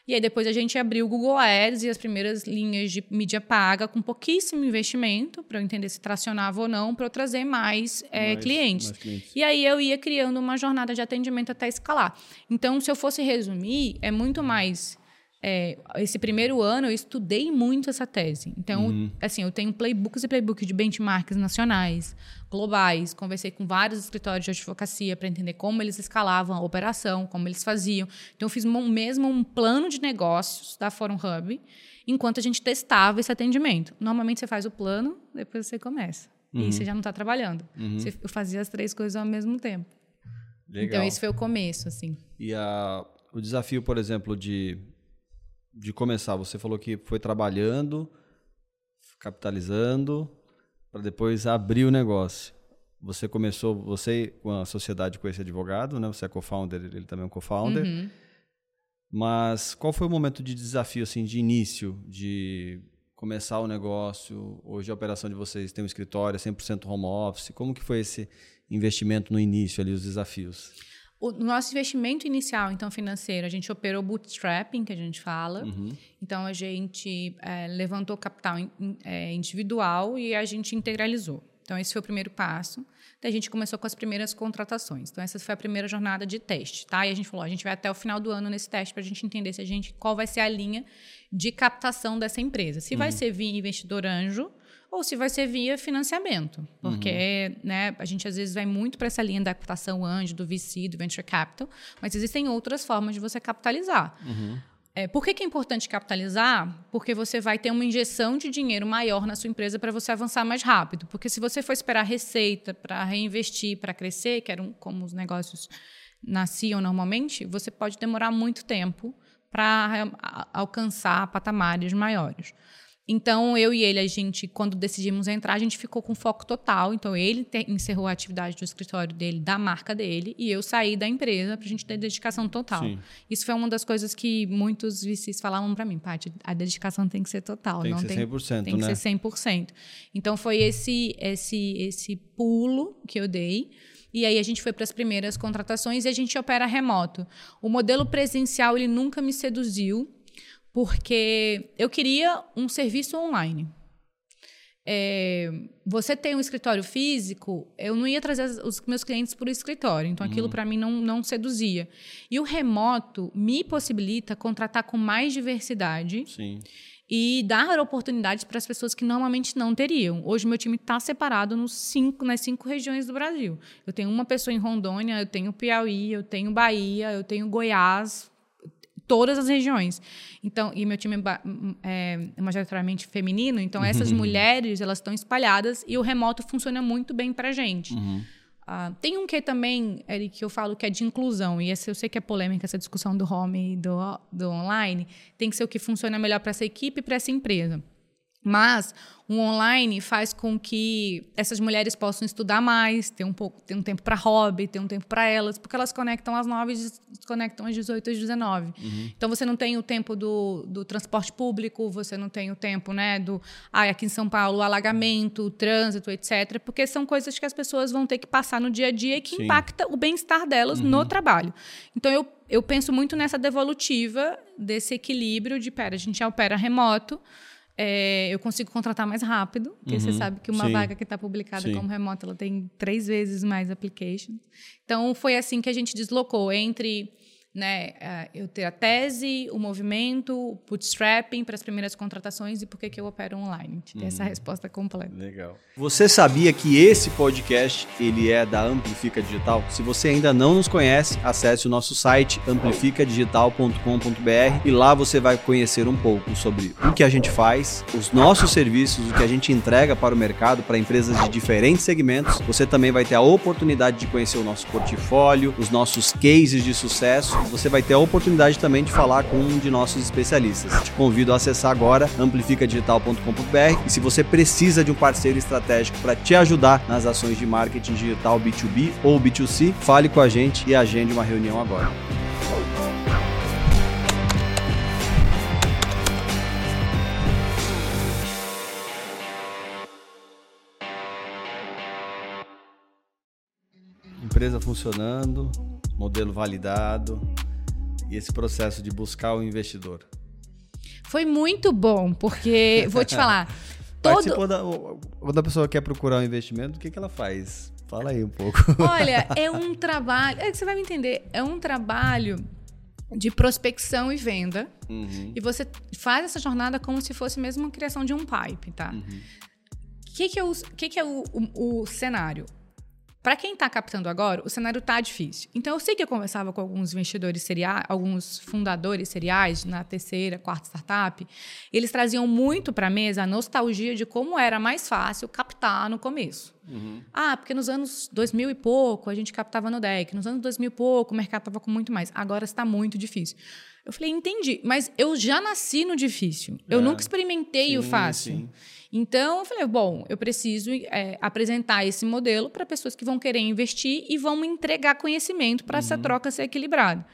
E aí depois a gente abriu o Google Ads e as primeiras linhas de mídia paga com pouquíssimo investimento para eu entender se tracionava ou não, para eu trazer mais, é, mais, clientes. mais, clientes. E aí eu ia criando uma jornada de atendimento até escalar. Então, se eu fosse resumir, é muito mais é, esse primeiro ano eu estudei muito essa tese. Então, uhum. assim, eu tenho playbooks e playbooks de benchmarks nacionais, globais. Conversei com vários escritórios de advocacia para entender como eles escalavam a operação, como eles faziam. Então, eu fiz mesmo um plano de negócios da Forum Hub enquanto a gente testava esse atendimento. Normalmente, você faz o plano, depois você começa. Uhum. E você já não está trabalhando. Uhum. Você, eu fazia as três coisas ao mesmo tempo. Legal. Então, esse foi o começo, assim. E a, o desafio, por exemplo, de de começar? Você falou que foi trabalhando, capitalizando, para depois abrir o negócio. Você começou, você com a sociedade com esse advogado, né? Você é co-founder, ele também é um co-founder. Uhum. Mas qual foi o momento de desafio, assim, de início, de começar o negócio? Hoje a operação de vocês tem um escritório, é 100% home office. Como que foi esse investimento no início ali, os desafios? O nosso investimento inicial, então, financeiro, a gente operou bootstrapping, que a gente fala. Uhum. Então, a gente é, levantou capital in, é, individual e a gente integralizou. Então, esse foi o primeiro passo. Daí, a gente começou com as primeiras contratações. Então, essa foi a primeira jornada de teste, tá? E a gente falou, a gente vai até o final do ano nesse teste para a gente entender se a gente, qual vai ser a linha de captação dessa empresa. Se uhum. vai ser via investidor anjo ou se vai ser via financiamento. Porque uhum. né, a gente às vezes vai muito para essa linha da captação anjo, do VC, do Venture Capital, mas existem outras formas de você capitalizar. Uhum. É, por que, que, é importante capitalizar? Porque você vai ter uma injeção de dinheiro maior na sua empresa para você avançar mais rápido. Porque se você for esperar receita para reinvestir, para crescer, que eram como os negócios nasciam normalmente, você pode demorar muito tempo para alcançar patamares maiores. Então, eu e ele, a gente, quando decidimos entrar, a gente ficou com foco total. Então, ele te, encerrou a atividade do escritório dele, da marca dele, e eu saí da empresa para a gente ter dedicação total. Sim. Isso foi uma das coisas que muitos VCs falavam para mim, Paty, a dedicação tem que ser total. Tem não que ser 100%, tem, tem né? que ser 100%. Então, foi esse, esse, esse pulo que eu dei. E aí a gente foi para as primeiras contratações e a gente opera remoto. O modelo presencial ele nunca me seduziu porque eu queria um serviço online. É, você tem um escritório físico, eu não ia trazer os meus clientes para o escritório, então aquilo uhum. para mim não, não seduzia. E o remoto me possibilita contratar com mais diversidade Sim. e dar oportunidades para as pessoas que normalmente não teriam. Hoje meu time está separado nos cinco, nas cinco regiões do Brasil. Eu tenho uma pessoa em Rondônia, eu tenho Piauí, eu tenho Bahia, eu tenho Goiás, todas as regiões. Então, e meu time é, é majoritariamente feminino, então essas uhum. mulheres elas estão espalhadas e o remoto funciona muito bem para gente. Uhum. Uh, tem um que também, Eric, que eu falo que é de inclusão, e esse eu sei que é polêmica, essa discussão do home e do, do online, tem que ser o que funciona melhor para essa equipe e para essa empresa. Mas o online faz com que essas mulheres possam estudar mais, ter um pouco, ter um tempo para hobby, ter um tempo para elas, porque elas conectam às 9 e desconectam às 18 às 19. Uhum. Então você não tem o tempo do, do transporte público, você não tem o tempo, né, do ah, aqui em São Paulo, o alagamento, o trânsito, etc, porque são coisas que as pessoas vão ter que passar no dia a dia e que Sim. impacta o bem-estar delas uhum. no trabalho. Então eu eu penso muito nessa devolutiva desse equilíbrio de, pera, a gente já opera remoto, é, eu consigo contratar mais rápido, porque uhum, você sabe que uma sim, vaga que está publicada sim. como remota ela tem três vezes mais applications. Então foi assim que a gente deslocou entre né, eu ter a tese, o movimento, o bootstrapping para as primeiras contratações e por que, eu opero online. Te uhum. essa resposta completa. Legal. Você sabia que esse podcast ele é da Amplifica Digital? Se você ainda não nos conhece, acesse o nosso site amplificadigital.com.br e lá você vai conhecer um pouco sobre o que a gente faz, os nossos serviços, o que a gente entrega para o mercado, para empresas de diferentes segmentos. Você também vai ter a oportunidade de conhecer o nosso portfólio, os nossos cases de sucesso você vai ter a oportunidade também de falar com um de nossos especialistas. Te convido a acessar agora amplificadigital.com.br e se você precisa de um parceiro estratégico para te ajudar nas ações de marketing digital B2B ou B2C, fale com a gente e agende uma reunião agora. Empresa funcionando, modelo validado e esse processo de buscar o investidor? Foi muito bom, porque vou te falar. todo... da, quando a pessoa quer procurar um investimento, o que, que ela faz? Fala aí um pouco. Olha, é um trabalho. É que você vai me entender. É um trabalho de prospecção e venda. Uhum. E você faz essa jornada como se fosse mesmo uma criação de um pipe, tá? O uhum. que, que é, o, que que é o, o, o cenário? Para quem está captando agora, o cenário está difícil. Então, eu sei que eu conversava com alguns investidores seriais, alguns fundadores seriais na terceira, quarta startup. Eles traziam muito para a mesa a nostalgia de como era mais fácil captar no começo. Uhum. Ah, porque nos anos 2000 e pouco a gente captava no deck. Nos anos 2000 e pouco o mercado estava com muito mais. Agora está muito difícil. Eu falei, entendi, mas eu já nasci no difícil. Eu é. nunca experimentei sim, o fácil. Sim. Então, eu falei, bom, eu preciso é, apresentar esse modelo para pessoas que vão querer investir e vão me entregar conhecimento para uhum. essa troca ser equilibrada.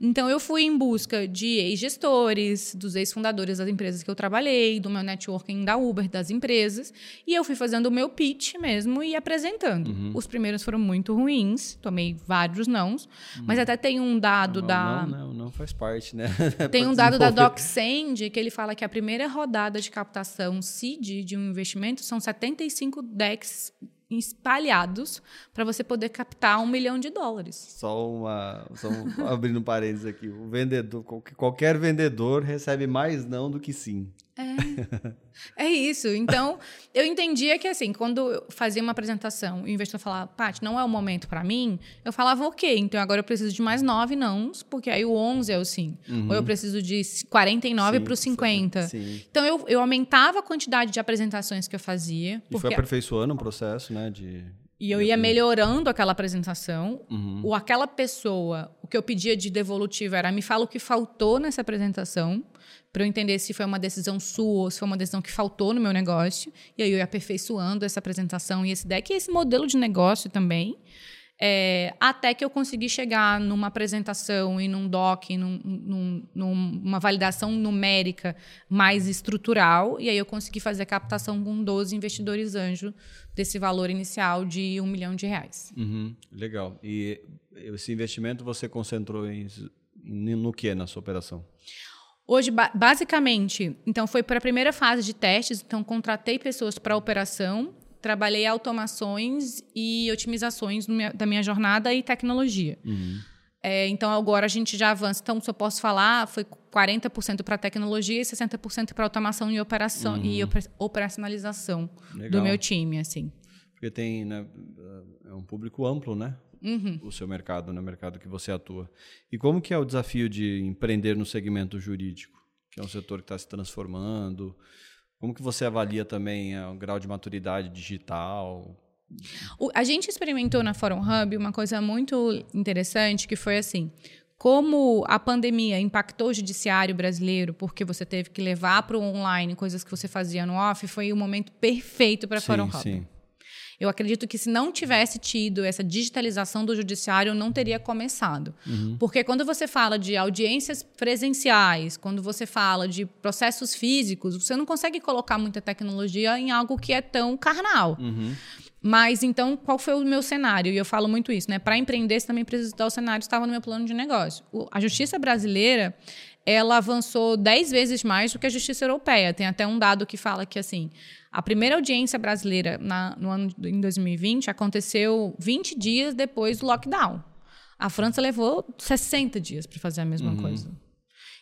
Então, eu fui em busca de ex-gestores, dos ex-fundadores das empresas que eu trabalhei, do meu networking da Uber, das empresas, e eu fui fazendo o meu pitch mesmo e apresentando. Uhum. Os primeiros foram muito ruins, tomei vários nãos, uhum. mas até tem um dado não, da. Não, não, não faz parte, né? tem um dado da DocSend que ele fala que a primeira rodada de captação seed de um investimento são 75 decks espalhados para você poder captar um milhão de dólares. Só uma. Só abrindo parênteses aqui. O vendedor, qualquer vendedor recebe mais não do que sim. É. é isso. Então, eu entendia que, assim, quando eu fazia uma apresentação e o investidor falava, Paty, não é o momento para mim, eu falava, ok, então agora eu preciso de mais nove nãos, porque aí o 11 é o sim. Uhum. Ou eu preciso de 49 para o 50. Sim. Então, eu, eu aumentava a quantidade de apresentações que eu fazia. E foi aperfeiçoando o processo, né? De E eu ia melhorando aquela apresentação. Uhum. Ou aquela pessoa, o que eu pedia de devolutivo era me fala o que faltou nessa apresentação, para eu entender se foi uma decisão sua ou se foi uma decisão que faltou no meu negócio. E aí eu ia aperfeiçoando essa apresentação e esse deck e esse modelo de negócio também. É, até que eu consegui chegar numa apresentação e num doc, num, num, numa validação numérica mais estrutural, e aí eu consegui fazer a captação com 12 investidores anjo desse valor inicial de um milhão de reais. Uhum, legal. E esse investimento você concentrou em, no que na sua operação? Hoje, basicamente, então foi para a primeira fase de testes, então contratei pessoas para operação trabalhei automações e otimizações minha, da minha jornada e tecnologia. Uhum. É, então, agora a gente já avança. Então, se eu posso falar, foi 40% para tecnologia e 60% para automação e operação uhum. e operacionalização Legal. do meu time, assim. Porque tem, né, é um público amplo, né? Uhum. O seu mercado, no né, mercado que você atua. E como que é o desafio de empreender no segmento jurídico, que é um setor que está se transformando? Como que você avalia também é, o grau de maturidade digital? O, a gente experimentou na Forum Hub uma coisa muito interessante, que foi assim, como a pandemia impactou o judiciário brasileiro, porque você teve que levar para o online coisas que você fazia no off, foi o momento perfeito para a Forum Hub. Sim. Eu acredito que se não tivesse tido essa digitalização do judiciário, não teria começado. Uhum. Porque quando você fala de audiências presenciais, quando você fala de processos físicos, você não consegue colocar muita tecnologia em algo que é tão carnal. Uhum. Mas então, qual foi o meu cenário? E eu falo muito isso, né? Para empreender, você também precisa estar o cenário estava no meu plano de negócio. O, a justiça brasileira, ela avançou 10 vezes mais do que a justiça europeia. Tem até um dado que fala que assim, a primeira audiência brasileira na, no ano em 2020 aconteceu 20 dias depois do lockdown. A França levou 60 dias para fazer a mesma uhum. coisa.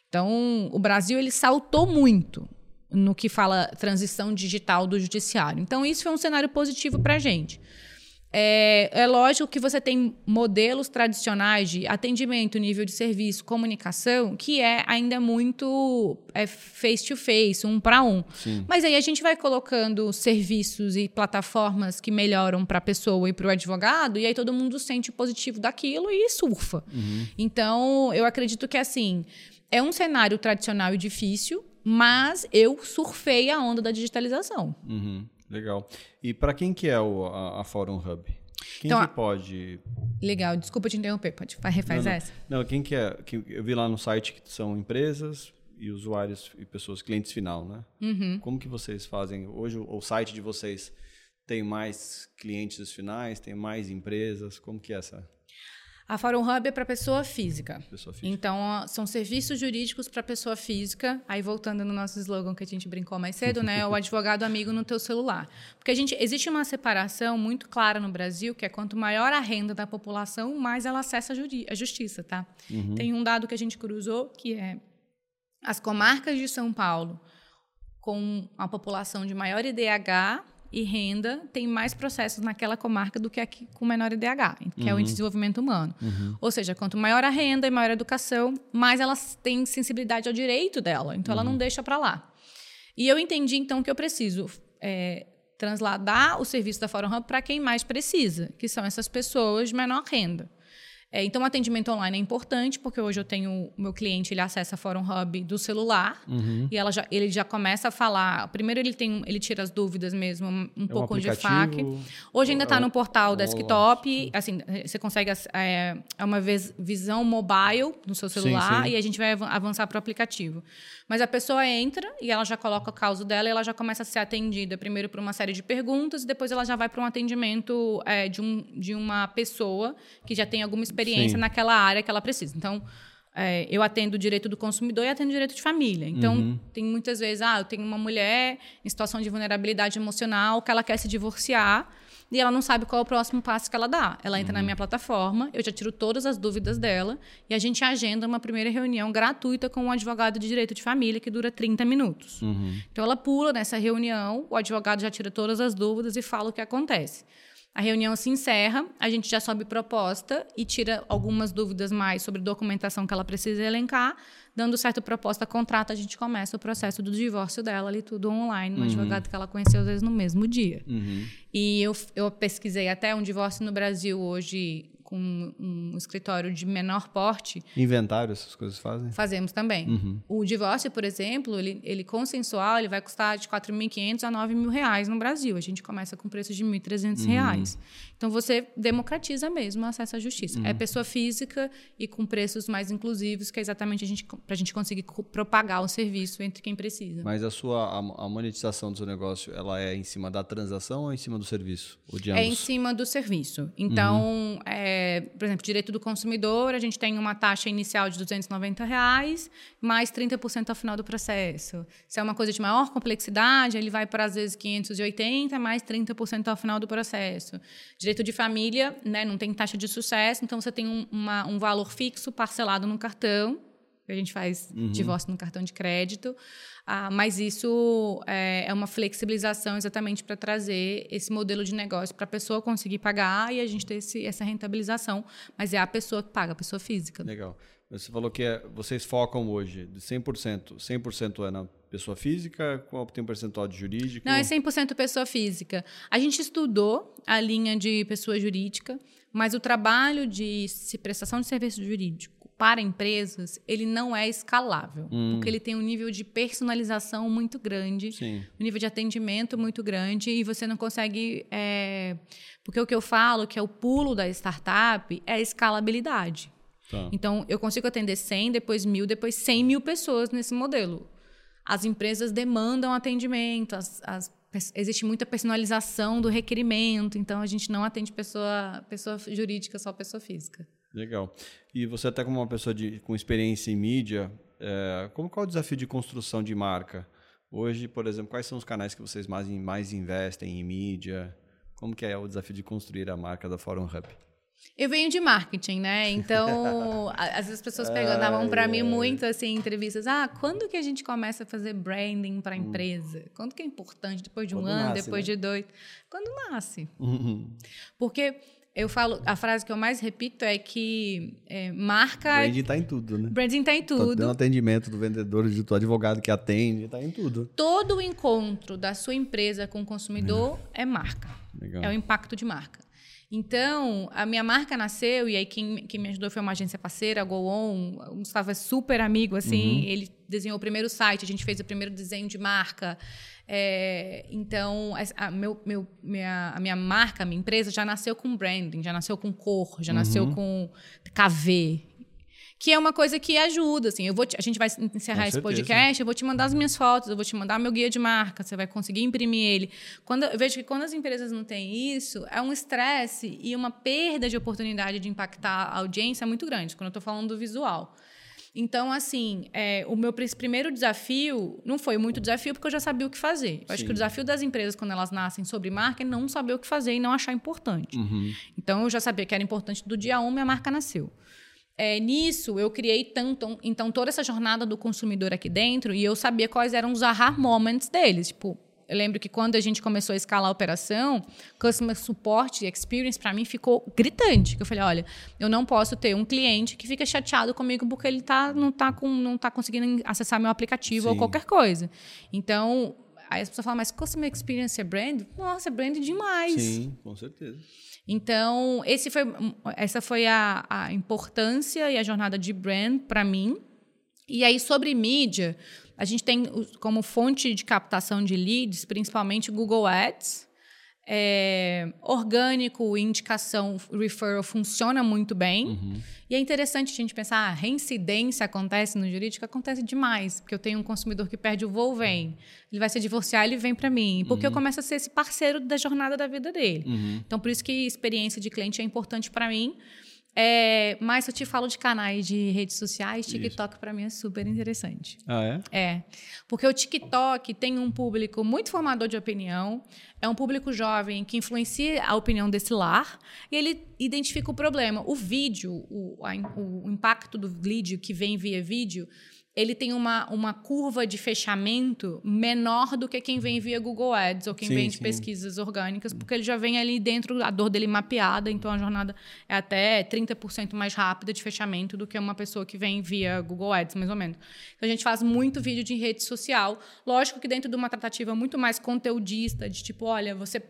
Então, o Brasil ele saltou muito no que fala transição digital do judiciário. Então, isso foi um cenário positivo para a gente. É, é, lógico que você tem modelos tradicionais de atendimento, nível de serviço, comunicação, que é ainda muito é, face-to-face, um para um. Sim. Mas aí a gente vai colocando serviços e plataformas que melhoram para a pessoa e para o advogado, e aí todo mundo sente o positivo daquilo e surfa. Uhum. Então, eu acredito que assim, é um cenário tradicional e difícil, mas eu surfei a onda da digitalização. Uhum. Legal. E para quem que é o, a, a Forum Hub? Quem então, que pode... Legal, desculpa te interromper, pode refaz não, essa. Não, quem que é? Que eu vi lá no site que são empresas e usuários e pessoas, clientes final, né? Uhum. Como que vocês fazem? Hoje o, o site de vocês tem mais clientes finais, tem mais empresas? Como que é essa? A Fórum Hub é para pessoa física. Pessoa física. Então, são serviços jurídicos para pessoa física. Aí, voltando no nosso slogan que a gente brincou mais cedo, né? o advogado amigo no teu celular. Porque a gente, existe uma separação muito clara no Brasil, que é quanto maior a renda da população, mais ela acessa a, a justiça, tá? Uhum. Tem um dado que a gente cruzou, que é as comarcas de São Paulo, com a população de maior IDH, e renda tem mais processos naquela comarca do que aqui com menor IDH, que uhum. é o índice de uhum. desenvolvimento humano. Uhum. Ou seja, quanto maior a renda e maior a educação, mais elas têm sensibilidade ao direito dela. Então, uhum. ela não uhum. deixa para lá. E eu entendi, então, que eu preciso é, transladar o serviço da Fórum Hub para quem mais precisa, que são essas pessoas de menor renda. É, então, o atendimento online é importante, porque hoje eu tenho o meu cliente, ele acessa a Fórum Hub do celular uhum. e ela já, ele já começa a falar. Primeiro, ele tem ele tira as dúvidas mesmo, um, é pouco um de FAQ. Hoje ainda está no portal desktop. Assim, você consegue. É, é uma vez, visão mobile no seu celular sim, sim. e a gente vai avançar para o aplicativo. Mas a pessoa entra e ela já coloca o caso dela e ela já começa a ser atendida primeiro por uma série de perguntas e depois ela já vai para um atendimento é, de, um, de uma pessoa que já tem alguma experiência Sim. naquela área que ela precisa. Então, é, eu atendo o direito do consumidor e atendo o direito de família. Então, uhum. tem muitas vezes, ah, eu tenho uma mulher em situação de vulnerabilidade emocional que ela quer se divorciar e ela não sabe qual é o próximo passo que ela dá. Ela entra uhum. na minha plataforma, eu já tiro todas as dúvidas dela e a gente agenda uma primeira reunião gratuita com um advogado de direito de família que dura 30 minutos. Uhum. Então ela pula nessa reunião, o advogado já tira todas as dúvidas e fala o que acontece. A reunião se encerra, a gente já sobe proposta e tira algumas dúvidas mais sobre documentação que ela precisa elencar. Dando certo proposta, contrata, a gente começa o processo do divórcio dela ali, tudo online, um uhum. advogado que ela conheceu às vezes no mesmo dia. Uhum. E eu, eu pesquisei até um divórcio no Brasil hoje com um escritório de menor porte. Inventário, essas coisas fazem? Fazemos também. Uhum. O divórcio, por exemplo, ele, ele consensual, ele vai custar de 4.500 a 9 mil reais no Brasil. A gente começa com preço de 1.300 uhum. reais. Então, você democratiza mesmo o acesso à justiça. Uhum. É pessoa física e com preços mais inclusivos, que é exatamente a gente, para a gente conseguir propagar o serviço entre quem precisa. Mas a sua a, a, monetização do seu negócio, ela é em cima da transação ou em cima do serviço? Ou de ambos? É em cima do serviço. Então, é, é, por exemplo, direito do consumidor, a gente tem uma taxa inicial de 290 reais, mais 30% ao final do processo. Se é uma coisa de maior complexidade, ele vai para, às vezes, 580, mais 30% ao final do processo. Direito de família, né, não tem taxa de sucesso, então você tem um, uma, um valor fixo parcelado no cartão, a gente faz uhum. divórcio no cartão de crédito. Ah, mas isso é, é, uma flexibilização exatamente para trazer esse modelo de negócio para a pessoa conseguir pagar e a gente ter esse, essa rentabilização. Mas é a pessoa que paga, a pessoa física. Legal. Você falou que é, vocês focam hoje de 100%. 100% é na pessoa física? Qual tem um percentual de jurídico? Não, é 100% pessoa física. A gente estudou a linha de pessoa jurídica, mas o trabalho de prestação de serviço jurídico para empresas, ele não é escalável, hum. porque ele tem um nível de personalização muito grande, Sim. um nível de atendimento muito grande, e você não consegue. É... Porque o que eu falo, que é o pulo da startup, é a escalabilidade. Tá. Então, eu consigo atender 100, depois mil, depois 100 mil pessoas nesse modelo. As empresas demandam atendimento, as, as, existe muita personalização do requerimento, então a gente não atende pessoa, pessoa jurídica, só pessoa física. Legal. E você até como uma pessoa de, com experiência em mídia, é, como qual é o desafio de construção de marca? Hoje, por exemplo, quais são os canais que vocês mais, mais investem em mídia? Como que é o desafio de construir a marca da Forum Hub? Eu venho de marketing, né? Então, às vezes as pessoas perguntavam para mim muito assim em entrevistas: "Ah, quando que a gente começa a fazer branding para a hum. empresa? Quando que é importante? Depois de um quando ano, nasce, depois né? de dois? Quando nasce?" Uhum. Porque eu falo, a frase que eu mais repito é que é, marca. Branding está em tudo, né? Branding está em tudo. Tá atendimento do vendedor, do advogado que atende, está em tudo. Todo o encontro da sua empresa com o consumidor é, é marca. Legal. É o impacto de marca. Então, a minha marca nasceu, e aí quem, quem me ajudou foi uma agência parceira, a GoOn. O Gustavo é super amigo, assim. Uhum. Ele desenhou o primeiro site, a gente fez o primeiro desenho de marca. É, então, a, meu, meu, minha, a minha marca, a minha empresa já nasceu com branding, já nasceu com cor, já uhum. nasceu com KV. Que é uma coisa que ajuda, assim. Eu vou te, a gente vai encerrar com esse certeza. podcast, eu vou te mandar as minhas fotos, eu vou te mandar meu guia de marca, você vai conseguir imprimir ele. Quando, eu vejo que quando as empresas não têm isso, é um estresse e uma perda de oportunidade de impactar a audiência muito grande, quando eu estou falando do visual. Então, assim, é, o meu primeiro desafio não foi muito desafio, porque eu já sabia o que fazer. Eu acho que o desafio das empresas, quando elas nascem sobre marca, é não saber o que fazer e não achar importante. Uhum. Então, eu já sabia que era importante do dia 1, minha marca nasceu. É, nisso, eu criei tanto, então toda essa jornada do consumidor aqui dentro e eu sabia quais eram os aha moments deles. Tipo, eu lembro que quando a gente começou a escalar a operação, customer support experience para mim ficou gritante. Eu falei, olha, eu não posso ter um cliente que fica chateado comigo porque ele tá, não está com, não tá conseguindo acessar meu aplicativo Sim. ou qualquer coisa. Então, aí as pessoas falam, mas customer experience é brand? Nossa, é brand demais. Sim, com certeza. Então, esse foi, essa foi a, a importância e a jornada de brand para mim. E aí, sobre mídia, a gente tem como fonte de captação de leads, principalmente Google Ads. É, orgânico, indicação, referral funciona muito bem. Uhum. E é interessante a gente pensar, a ah, reincidência acontece no jurídico? Acontece demais, porque eu tenho um consumidor que perde o voo, vem. Ele vai se divorciar, ele vem para mim. Porque uhum. eu começo a ser esse parceiro da jornada da vida dele. Uhum. Então, por isso que experiência de cliente é importante para mim. É, mas eu te falo de canais de redes sociais, TikTok para mim é super interessante. Ah, é? É. Porque o TikTok tem um público muito formador de opinião, é um público jovem que influencia a opinião desse lar e ele identifica o problema. O vídeo, o, a, o impacto do vídeo que vem via vídeo, ele tem uma, uma curva de fechamento menor do que quem vem via Google Ads ou quem sim, vem de sim. pesquisas orgânicas, porque ele já vem ali dentro, a dor dele mapeada, então a jornada é até 30% mais rápida de fechamento do que uma pessoa que vem via Google Ads, mais ou menos. Então a gente faz muito vídeo de rede social. Lógico que dentro de uma tratativa muito mais conteudista, de tipo, olha, você.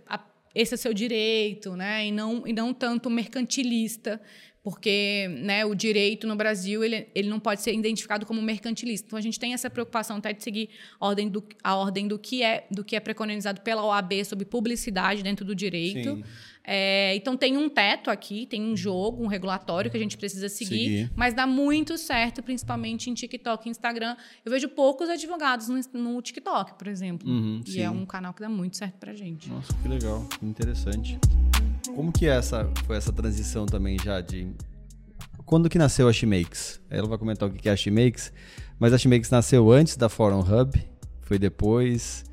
esse é seu direito, né? E não, e não tanto mercantilista, porque né, o direito no Brasil ele, ele não pode ser identificado como mercantilista. Então a gente tem essa preocupação até de seguir a ordem do, a ordem do que é do que é preconizado pela OAB sobre publicidade dentro do direito. Sim. É, então tem um teto aqui, tem um jogo, um regulatório que a gente precisa seguir, seguir. mas dá muito certo, principalmente em TikTok e Instagram. Eu vejo poucos advogados no, no TikTok, por exemplo. Uhum, e é um canal que dá muito certo pra gente. Nossa, que legal, que interessante. Como que é essa, foi essa transição também já de... Quando que nasceu a Shimakes? Ela vai comentar o que é a Shimakes, mas a Shimakes nasceu antes da Forum Hub, foi depois...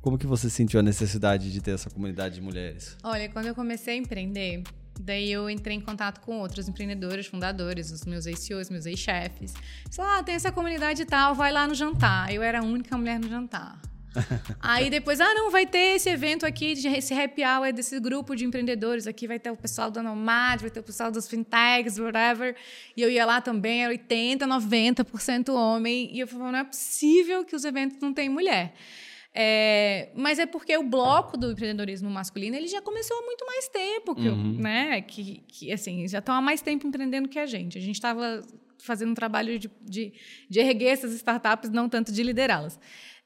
Como que você sentiu a necessidade de ter essa comunidade de mulheres? Olha, quando eu comecei a empreender, daí eu entrei em contato com outros empreendedores, fundadores, os meus ex-CEOs, meus ex-chefes. Falaram, ah, tem essa comunidade e tal, vai lá no jantar. Eu era a única mulher no jantar. Aí depois, ah, não, vai ter esse evento aqui, esse happy hour desse grupo de empreendedores aqui, vai ter o pessoal da Nomad, vai ter o pessoal dos fintechs, whatever. E eu ia lá também, era 80%, 90% homem. E eu falava, não é possível que os eventos não tenham mulher. É, mas é porque o bloco do empreendedorismo masculino ele já começou há muito mais tempo, que, uhum. né? Que, que assim já estão há mais tempo empreendendo que a gente. A gente estava fazendo um trabalho de, de, de erguer essas startups, não tanto de liderá-las.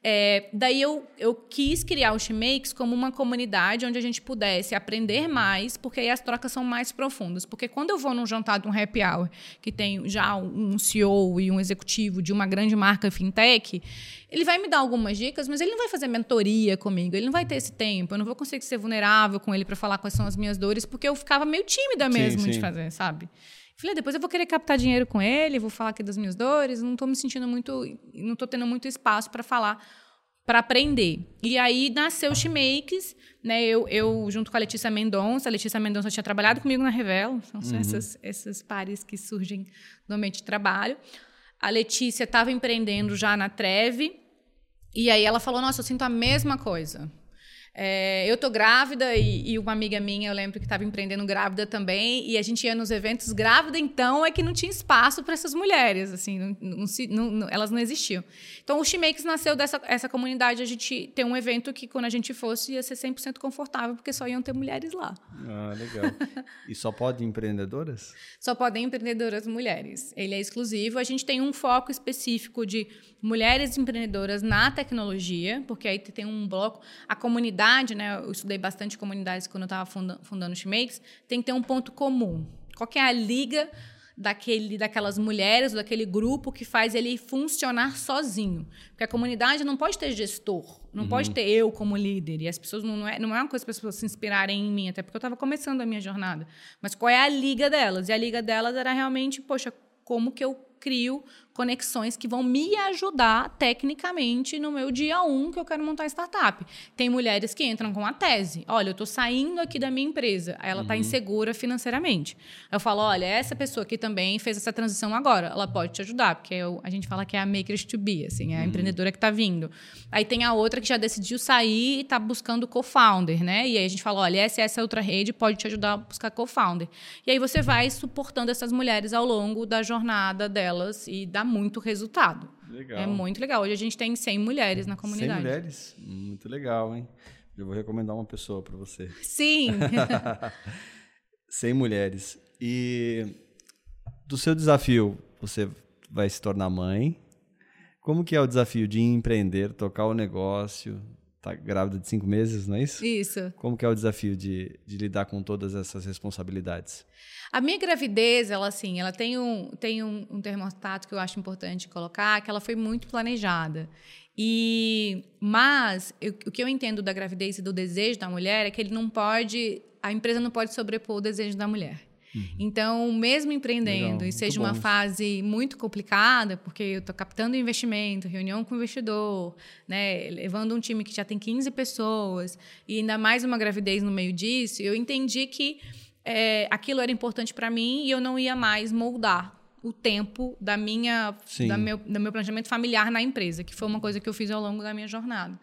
É, daí eu, eu quis criar o Shemakes como uma comunidade onde a gente pudesse aprender mais, porque aí as trocas são mais profundas. Porque quando eu vou num jantar de um happy hour, que tem já um CEO e um executivo de uma grande marca fintech, ele vai me dar algumas dicas, mas ele não vai fazer mentoria comigo, ele não vai ter esse tempo, eu não vou conseguir ser vulnerável com ele para falar quais são as minhas dores, porque eu ficava meio tímida mesmo sim, sim. de fazer, sabe? Falei, ah, depois eu vou querer captar dinheiro com ele, vou falar aqui das minhas dores, não estou me sentindo muito, não estou tendo muito espaço para falar, para aprender. E aí nasceu o Shimakes, né? Eu, eu junto com a Letícia Mendonça, a Letícia Mendonça tinha trabalhado comigo na Revelo, são uhum. essas, esses pares que surgem no ambiente de trabalho. A Letícia estava empreendendo já na Treve, e aí ela falou: Nossa, eu sinto a mesma coisa. É, eu tô grávida e, e, uma amiga minha, eu lembro que estava empreendendo grávida também, e a gente ia nos eventos grávida, então é que não tinha espaço para essas mulheres, assim, não, não, não, elas não existiam. Então o Chimakes nasceu dessa essa comunidade, a gente tem um evento que quando a gente fosse ia ser 100% confortável, porque só iam ter mulheres lá. Ah, legal. e só podem empreendedoras? Só podem empreendedoras mulheres. Ele é exclusivo, a gente tem um foco específico de mulheres empreendedoras na tecnologia, porque aí tem um bloco, a comunidade, né? Eu estudei bastante comunidades quando eu estava fundando, fundando o Shimakes, tem que ter um ponto comum. Qual é a liga daquele, daquelas mulheres, daquele grupo que faz ele funcionar sozinho? Porque a comunidade não pode ter gestor, não uhum. pode ter eu como líder. E as pessoas não, não, é, não é uma coisa para as pessoas se inspirarem em mim, até porque eu estava começando a minha jornada. Mas qual é a liga delas? E a liga delas era realmente, poxa, como que eu crio conexões que vão me ajudar tecnicamente no meu dia um que eu quero montar startup. Tem mulheres que entram com a tese. Olha, eu estou saindo aqui da minha empresa. Ela está uhum. insegura financeiramente. Eu falo, olha, essa pessoa aqui também fez essa transição agora. Ela pode te ajudar, porque eu, a gente fala que é a maker to be, assim, é a uhum. empreendedora que está vindo. Aí tem a outra que já decidiu sair e está buscando co-founder, né? E aí a gente fala, olha, essa essa outra rede pode te ajudar a buscar co-founder. E aí você vai suportando essas mulheres ao longo da jornada delas e da muito resultado. Legal. É muito legal. Hoje a gente tem 100 mulheres na comunidade. 100 mulheres? Muito legal, hein? Eu vou recomendar uma pessoa para você. Sim. 100 mulheres. E do seu desafio, você vai se tornar mãe. Como que é o desafio de empreender, tocar o negócio, tá grávida de cinco meses, não é isso? Isso. Como que é o desafio de, de lidar com todas essas responsabilidades? A minha gravidez, ela assim, ela tem um, tem um, um termostato que eu acho importante colocar, que ela foi muito planejada. E mas eu, o que eu entendo da gravidez e do desejo da mulher é que ele não pode, a empresa não pode sobrepor o desejo da mulher. Uhum. Então, mesmo empreendendo Legal, e seja uma fase muito complicada, porque eu estou captando investimento, reunião com o investidor, né, levando um time que já tem 15 pessoas, e ainda mais uma gravidez no meio disso, eu entendi que é, aquilo era importante para mim e eu não ia mais moldar o tempo da minha, da meu, do meu planejamento familiar na empresa, que foi uma coisa que eu fiz ao longo da minha jornada.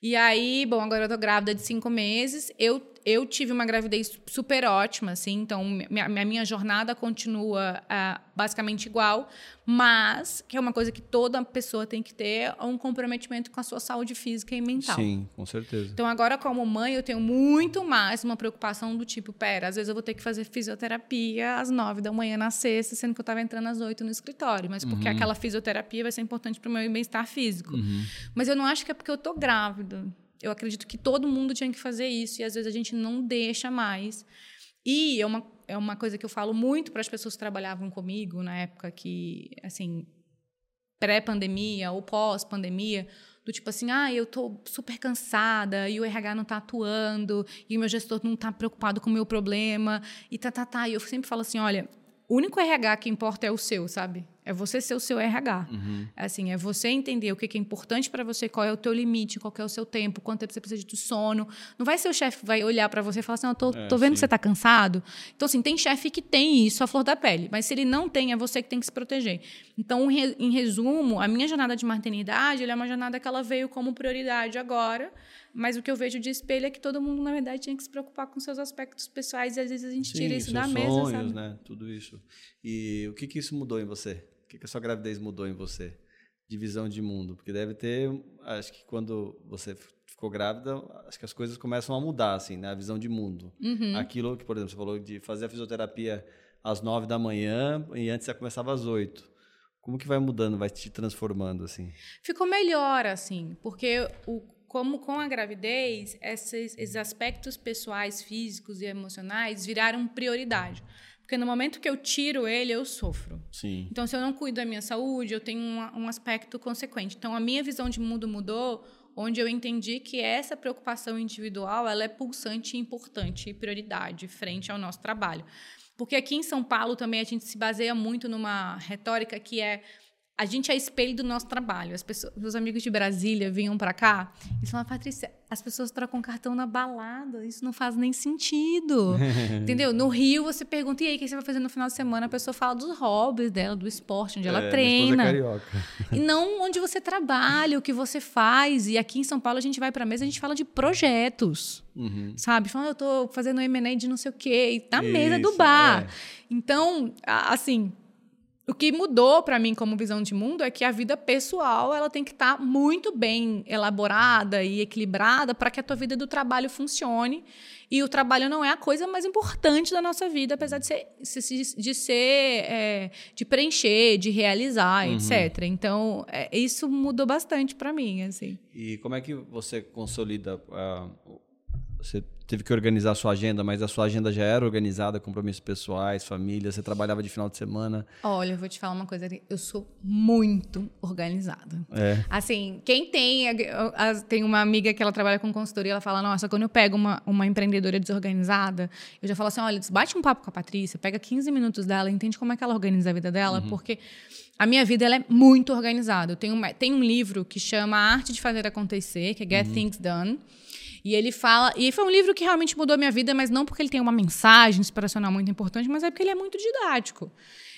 E aí, bom, agora eu tô grávida de cinco meses. Eu eu tive uma gravidez super ótima, assim, então minha, minha jornada continua uh, basicamente igual, mas que é uma coisa que toda pessoa tem que ter um comprometimento com a sua saúde física e mental. Sim, com certeza. Então agora como mãe eu tenho muito mais uma preocupação do tipo, pera, às vezes eu vou ter que fazer fisioterapia às nove da manhã na sexta, sendo que eu estava entrando às oito no escritório, mas porque uhum. aquela fisioterapia vai ser importante para o meu bem-estar físico. Uhum. Mas eu não acho que é porque eu tô grávida eu acredito que todo mundo tinha que fazer isso e às vezes a gente não deixa mais. E é uma, é uma coisa que eu falo muito para as pessoas que trabalhavam comigo na época que, assim, pré-pandemia ou pós-pandemia, do tipo assim, ah, eu tô super cansada e o RH não tá atuando e o meu gestor não tá preocupado com o meu problema e tá, tá, tá. E eu sempre falo assim, olha, o único RH que importa é o seu, sabe? É você ser o seu RH. Uhum. É assim, é você entender o que é importante para você, qual é o teu limite, qual é o seu tempo, quanto tempo você precisa de sono. Não vai ser o chefe que vai olhar para você e falar assim, eu tô, é, tô vendo sim. que você está cansado. Então, assim, tem chefe que tem isso, a flor da pele. Mas se ele não tem, é você que tem que se proteger. Então, em resumo, a minha jornada de maternidade é uma jornada que ela veio como prioridade agora. Mas o que eu vejo de espelho é que todo mundo, na verdade, tinha que se preocupar com seus aspectos pessoais e às vezes a gente Sim, tira isso da sonhos, mesa, sabe? né? Tudo isso. E o que, que isso mudou em você? O que, que a sua gravidez mudou em você? De visão de mundo? Porque deve ter, acho que quando você ficou grávida, acho que as coisas começam a mudar, assim, né? A visão de mundo. Uhum. Aquilo que, por exemplo, você falou de fazer a fisioterapia às nove da manhã e antes já começava às oito. Como que vai mudando, vai te transformando, assim? Ficou melhor, assim, porque o, como com a gravidez, esses, esses aspectos pessoais, físicos e emocionais viraram prioridade. Porque no momento que eu tiro ele, eu sofro. Sim. Então, se eu não cuido da minha saúde, eu tenho um, um aspecto consequente. Então, a minha visão de mundo mudou, onde eu entendi que essa preocupação individual ela é pulsante, importante e prioridade frente ao nosso trabalho. Porque aqui em São Paulo também a gente se baseia muito numa retórica que é a gente é espelho do nosso trabalho. As pessoas, meus amigos de Brasília vinham para cá e falavam, Patrícia, as pessoas trocam cartão na balada, isso não faz nem sentido. Entendeu? No Rio, você pergunta, e aí, o que você vai fazer no final de semana? A pessoa fala dos hobbies dela, do esporte, onde é, ela é treina. carioca. E não onde você trabalha, o que você faz. E aqui em São Paulo, a gente vai para mesa, a gente fala de projetos. Uhum. Sabe? Fala, eu estou fazendo um M&A de não sei o quê, na isso, mesa do bar. É. Então, assim, o que mudou para mim como visão de mundo é que a vida pessoal ela tem que estar tá muito bem elaborada e equilibrada para que a tua vida do trabalho funcione. E o trabalho não é a coisa mais importante da nossa vida, apesar de ser, de, ser é, de preencher, de realizar, uhum. etc. Então é, isso mudou bastante para mim, assim. E como é que você consolida? Uh, você teve que organizar a sua agenda, mas a sua agenda já era organizada, compromissos pessoais, família, você trabalhava de final de semana? Olha, eu vou te falar uma coisa, eu sou muito organizada. É. Assim, quem tem, tem uma amiga que ela trabalha com consultoria, ela fala, nossa, quando eu pego uma, uma empreendedora desorganizada, eu já falo assim, olha, bate um papo com a Patrícia, pega 15 minutos dela, entende como é que ela organiza a vida dela, uhum. porque a minha vida ela é muito organizada. Eu tenho, tenho um livro que chama A Arte de Fazer Acontecer, que é Get uhum. Things Done, e ele fala. E foi um livro que realmente mudou a minha vida, mas não porque ele tem uma mensagem inspiracional muito importante, mas é porque ele é muito didático.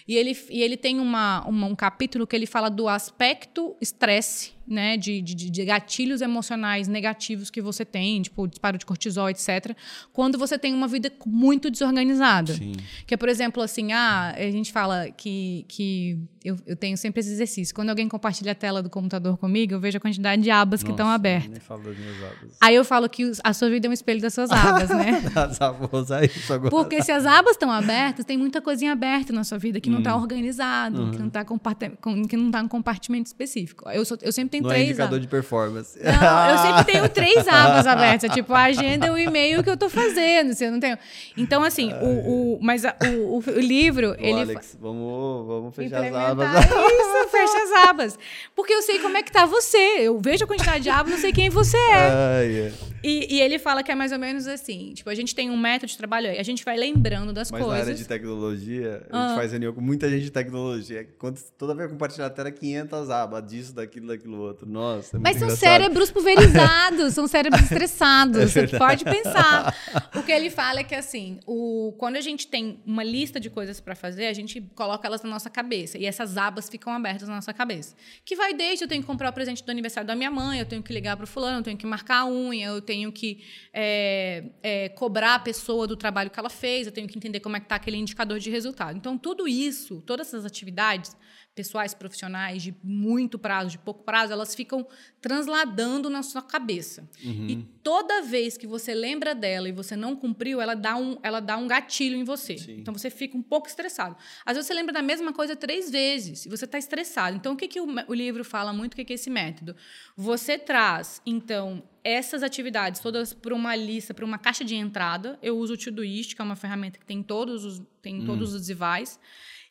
E ele, e ele tem uma, uma um capítulo que ele fala do aspecto estresse né, de, de, de, gatilhos emocionais negativos que você tem, tipo disparo de cortisol, etc., quando você tem uma vida muito desorganizada. Sim. Que é, por exemplo, assim, ah, a gente fala que, que eu, eu tenho sempre esse exercício. Quando alguém compartilha a tela do computador comigo, eu vejo a quantidade de abas Nossa, que estão abertas. Nem falo das minhas abas. Aí eu falo que a sua vida é um espelho das suas abas, né? as abas aí, Porque se as abas estão abertas, tem muita coisinha aberta na sua vida que não está hum. organizado, uhum. que não está que não tá em compartimento específico. Eu, sou, eu sempre tenho não três. É indicador de performance. Não, eu sempre tenho três abas abertas, tipo a agenda o e-mail que eu tô fazendo, se eu não tenho. Então assim, o, o mas a, o, o, livro, Ô, ele Alex, vamos, vamos fechar as abas. Isso, fecha as abas. Porque eu sei como é que tá você. Eu vejo a quantidade de abas, não sei quem você é. Ah, yeah. E, e, ele fala que é mais ou menos assim: tipo, a gente tem um método de trabalho aí, a gente vai lembrando das Mas coisas. Mas na área de tecnologia, a gente ah. faz reunião com muita gente de tecnologia. Quando, toda vez que compartilhar a tela, 500 abas disso, daquilo, daquilo outro. Nossa. É Mas são engraçado. cérebros pulverizados, são cérebros estressados. É você pode pensar. O que ele fala é que, assim, o, quando a gente tem uma lista de coisas para fazer, a gente coloca elas na nossa cabeça. E essas abas ficam abertas na nossa cabeça. Que vai desde eu tenho que comprar o presente do aniversário da minha mãe, eu tenho que ligar para o fulano, eu tenho que marcar a unha, eu tenho que é, é, cobrar a pessoa do trabalho que ela fez, eu tenho que entender como é que está aquele indicador de resultado. Então, tudo isso, todas essas atividades pessoais, profissionais, de muito prazo, de pouco prazo, elas ficam transladando na sua cabeça. Uhum. E toda vez que você lembra dela e você não cumpriu, ela dá um, ela dá um gatilho em você. Sim. Então você fica um pouco estressado. Às vezes você lembra da mesma coisa três vezes e você está estressado. Então o que, que o, o livro fala muito? O que, que é esse método? Você traz, então, essas atividades todas para uma lista, para uma caixa de entrada. Eu uso o Todoist, que é uma ferramenta que tem todos os, tem hum. todos os devices.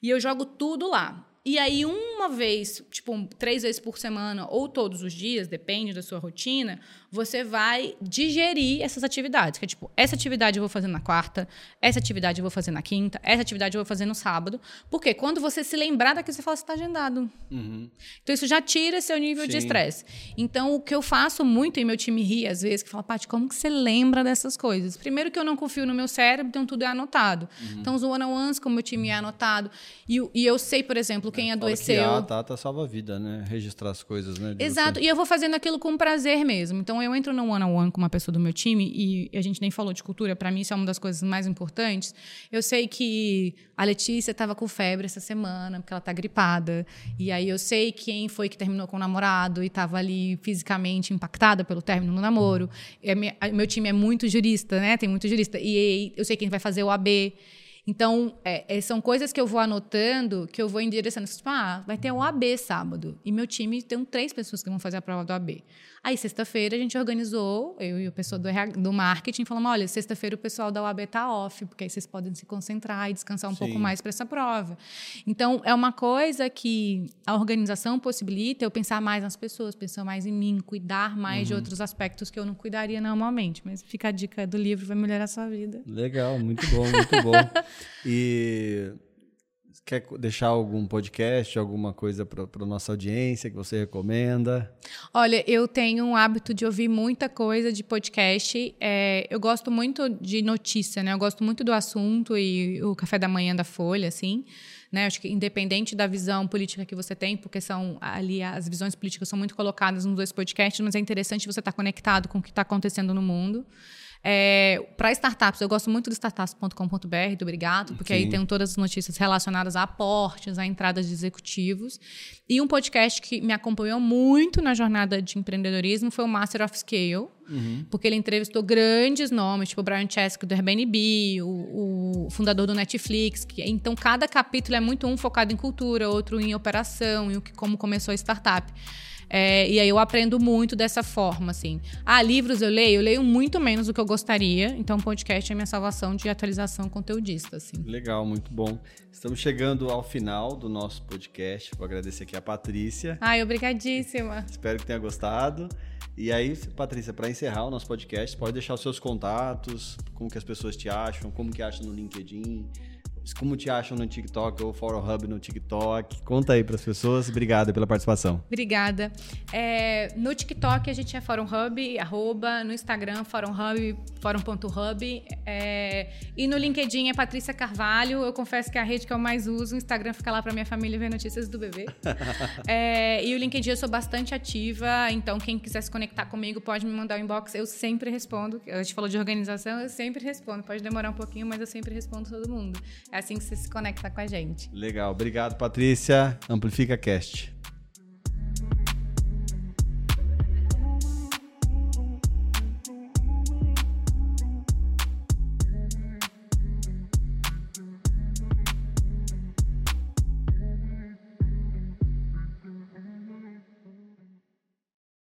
E eu jogo tudo lá. E aí, uma vez, tipo, três vezes por semana ou todos os dias, depende da sua rotina, você vai digerir essas atividades. Que é tipo, essa atividade eu vou fazer na quarta, essa atividade eu vou fazer na quinta, essa atividade eu vou fazer no sábado. Porque quando você se lembrar daquilo, você fala, você está agendado. Uhum. Então, isso já tira seu nível Sim. de estresse. Então, o que eu faço muito, e meu time ri às vezes, que fala, Paty, como que você lembra dessas coisas? Primeiro que eu não confio no meu cérebro, então tudo é anotado. Uhum. Então, os one-on-ones com o meu time é anotado. E, e eu sei, por exemplo, quem adoeceu... Que a Tata salva a vida, né? Registrar as coisas, né? Exato. Você. E eu vou fazendo aquilo com prazer mesmo. Então, eu entro no one-on-one -on -one com uma pessoa do meu time, e a gente nem falou de cultura, para mim isso é uma das coisas mais importantes. Eu sei que a Letícia estava com febre essa semana, porque ela está gripada. E aí eu sei quem foi que terminou com o namorado e estava ali fisicamente impactada pelo término do namoro. E meu time é muito jurista, né? Tem muito jurista. E eu sei quem vai fazer o AB. Então, é, é, são coisas que eu vou anotando, que eu vou endereçando. Tipo, ah, vai ter o AB sábado. E meu time tem três pessoas que vão fazer a prova do AB. Aí, sexta-feira, a gente organizou, eu e o pessoal do, do marketing, falamos: olha, sexta-feira o pessoal da UAB está off, porque aí vocês podem se concentrar e descansar um Sim. pouco mais para essa prova. Então, é uma coisa que a organização possibilita eu pensar mais nas pessoas, pensar mais em mim, cuidar mais uhum. de outros aspectos que eu não cuidaria normalmente. Mas fica a dica do livro, vai melhorar a sua vida. Legal, muito bom, muito bom. e Quer deixar algum podcast, alguma coisa para a nossa audiência que você recomenda? Olha, eu tenho um hábito de ouvir muita coisa de podcast. É, eu gosto muito de notícia, né? Eu gosto muito do assunto e o café da manhã da Folha, assim. Né? Acho que independente da visão política que você tem, porque são ali as visões políticas são muito colocadas nos dois podcasts, mas é interessante você estar conectado com o que está acontecendo no mundo. É, para startups, eu gosto muito do startups.com.br, do Obrigado, porque Sim. aí tem todas as notícias relacionadas a aportes, a entradas de executivos. E um podcast que me acompanhou muito na jornada de empreendedorismo foi o Master of Scale, uhum. porque ele entrevistou grandes nomes, tipo o Brian Chesky do Airbnb, o, o, fundador do Netflix. Que, então, cada capítulo é muito um focado em cultura, outro em operação, e o que, como começou a startup. É, e aí eu aprendo muito dessa forma, assim. Ah, livros eu leio? Eu leio muito menos do que eu gostaria. Então, o podcast é minha salvação de atualização conteudista, assim. Legal, muito bom. Estamos chegando ao final do nosso podcast. Vou agradecer aqui a Patrícia. Ai, obrigadíssima. Espero que tenha gostado. E aí, Patrícia, para encerrar o nosso podcast, pode deixar os seus contatos, como que as pessoas te acham, como que acham no LinkedIn, como te acham no TikTok ou Fórum Hub no TikTok? Conta aí para as pessoas. Obrigada pela participação. Obrigada. É, no TikTok a gente é Fórum Hub, arroba, no Instagram Fórum Hub, fórum.hub. É, e no LinkedIn é Patrícia Carvalho. Eu confesso que é a rede que eu mais uso. O Instagram fica lá para minha família ver notícias do bebê. é, e o LinkedIn eu sou bastante ativa, então quem quiser se conectar comigo pode me mandar um inbox. Eu sempre respondo. A gente falou de organização, eu sempre respondo. Pode demorar um pouquinho, mas eu sempre respondo todo mundo. É assim que você se conecta com a gente. Legal. Obrigado, Patrícia. Amplifica Cast.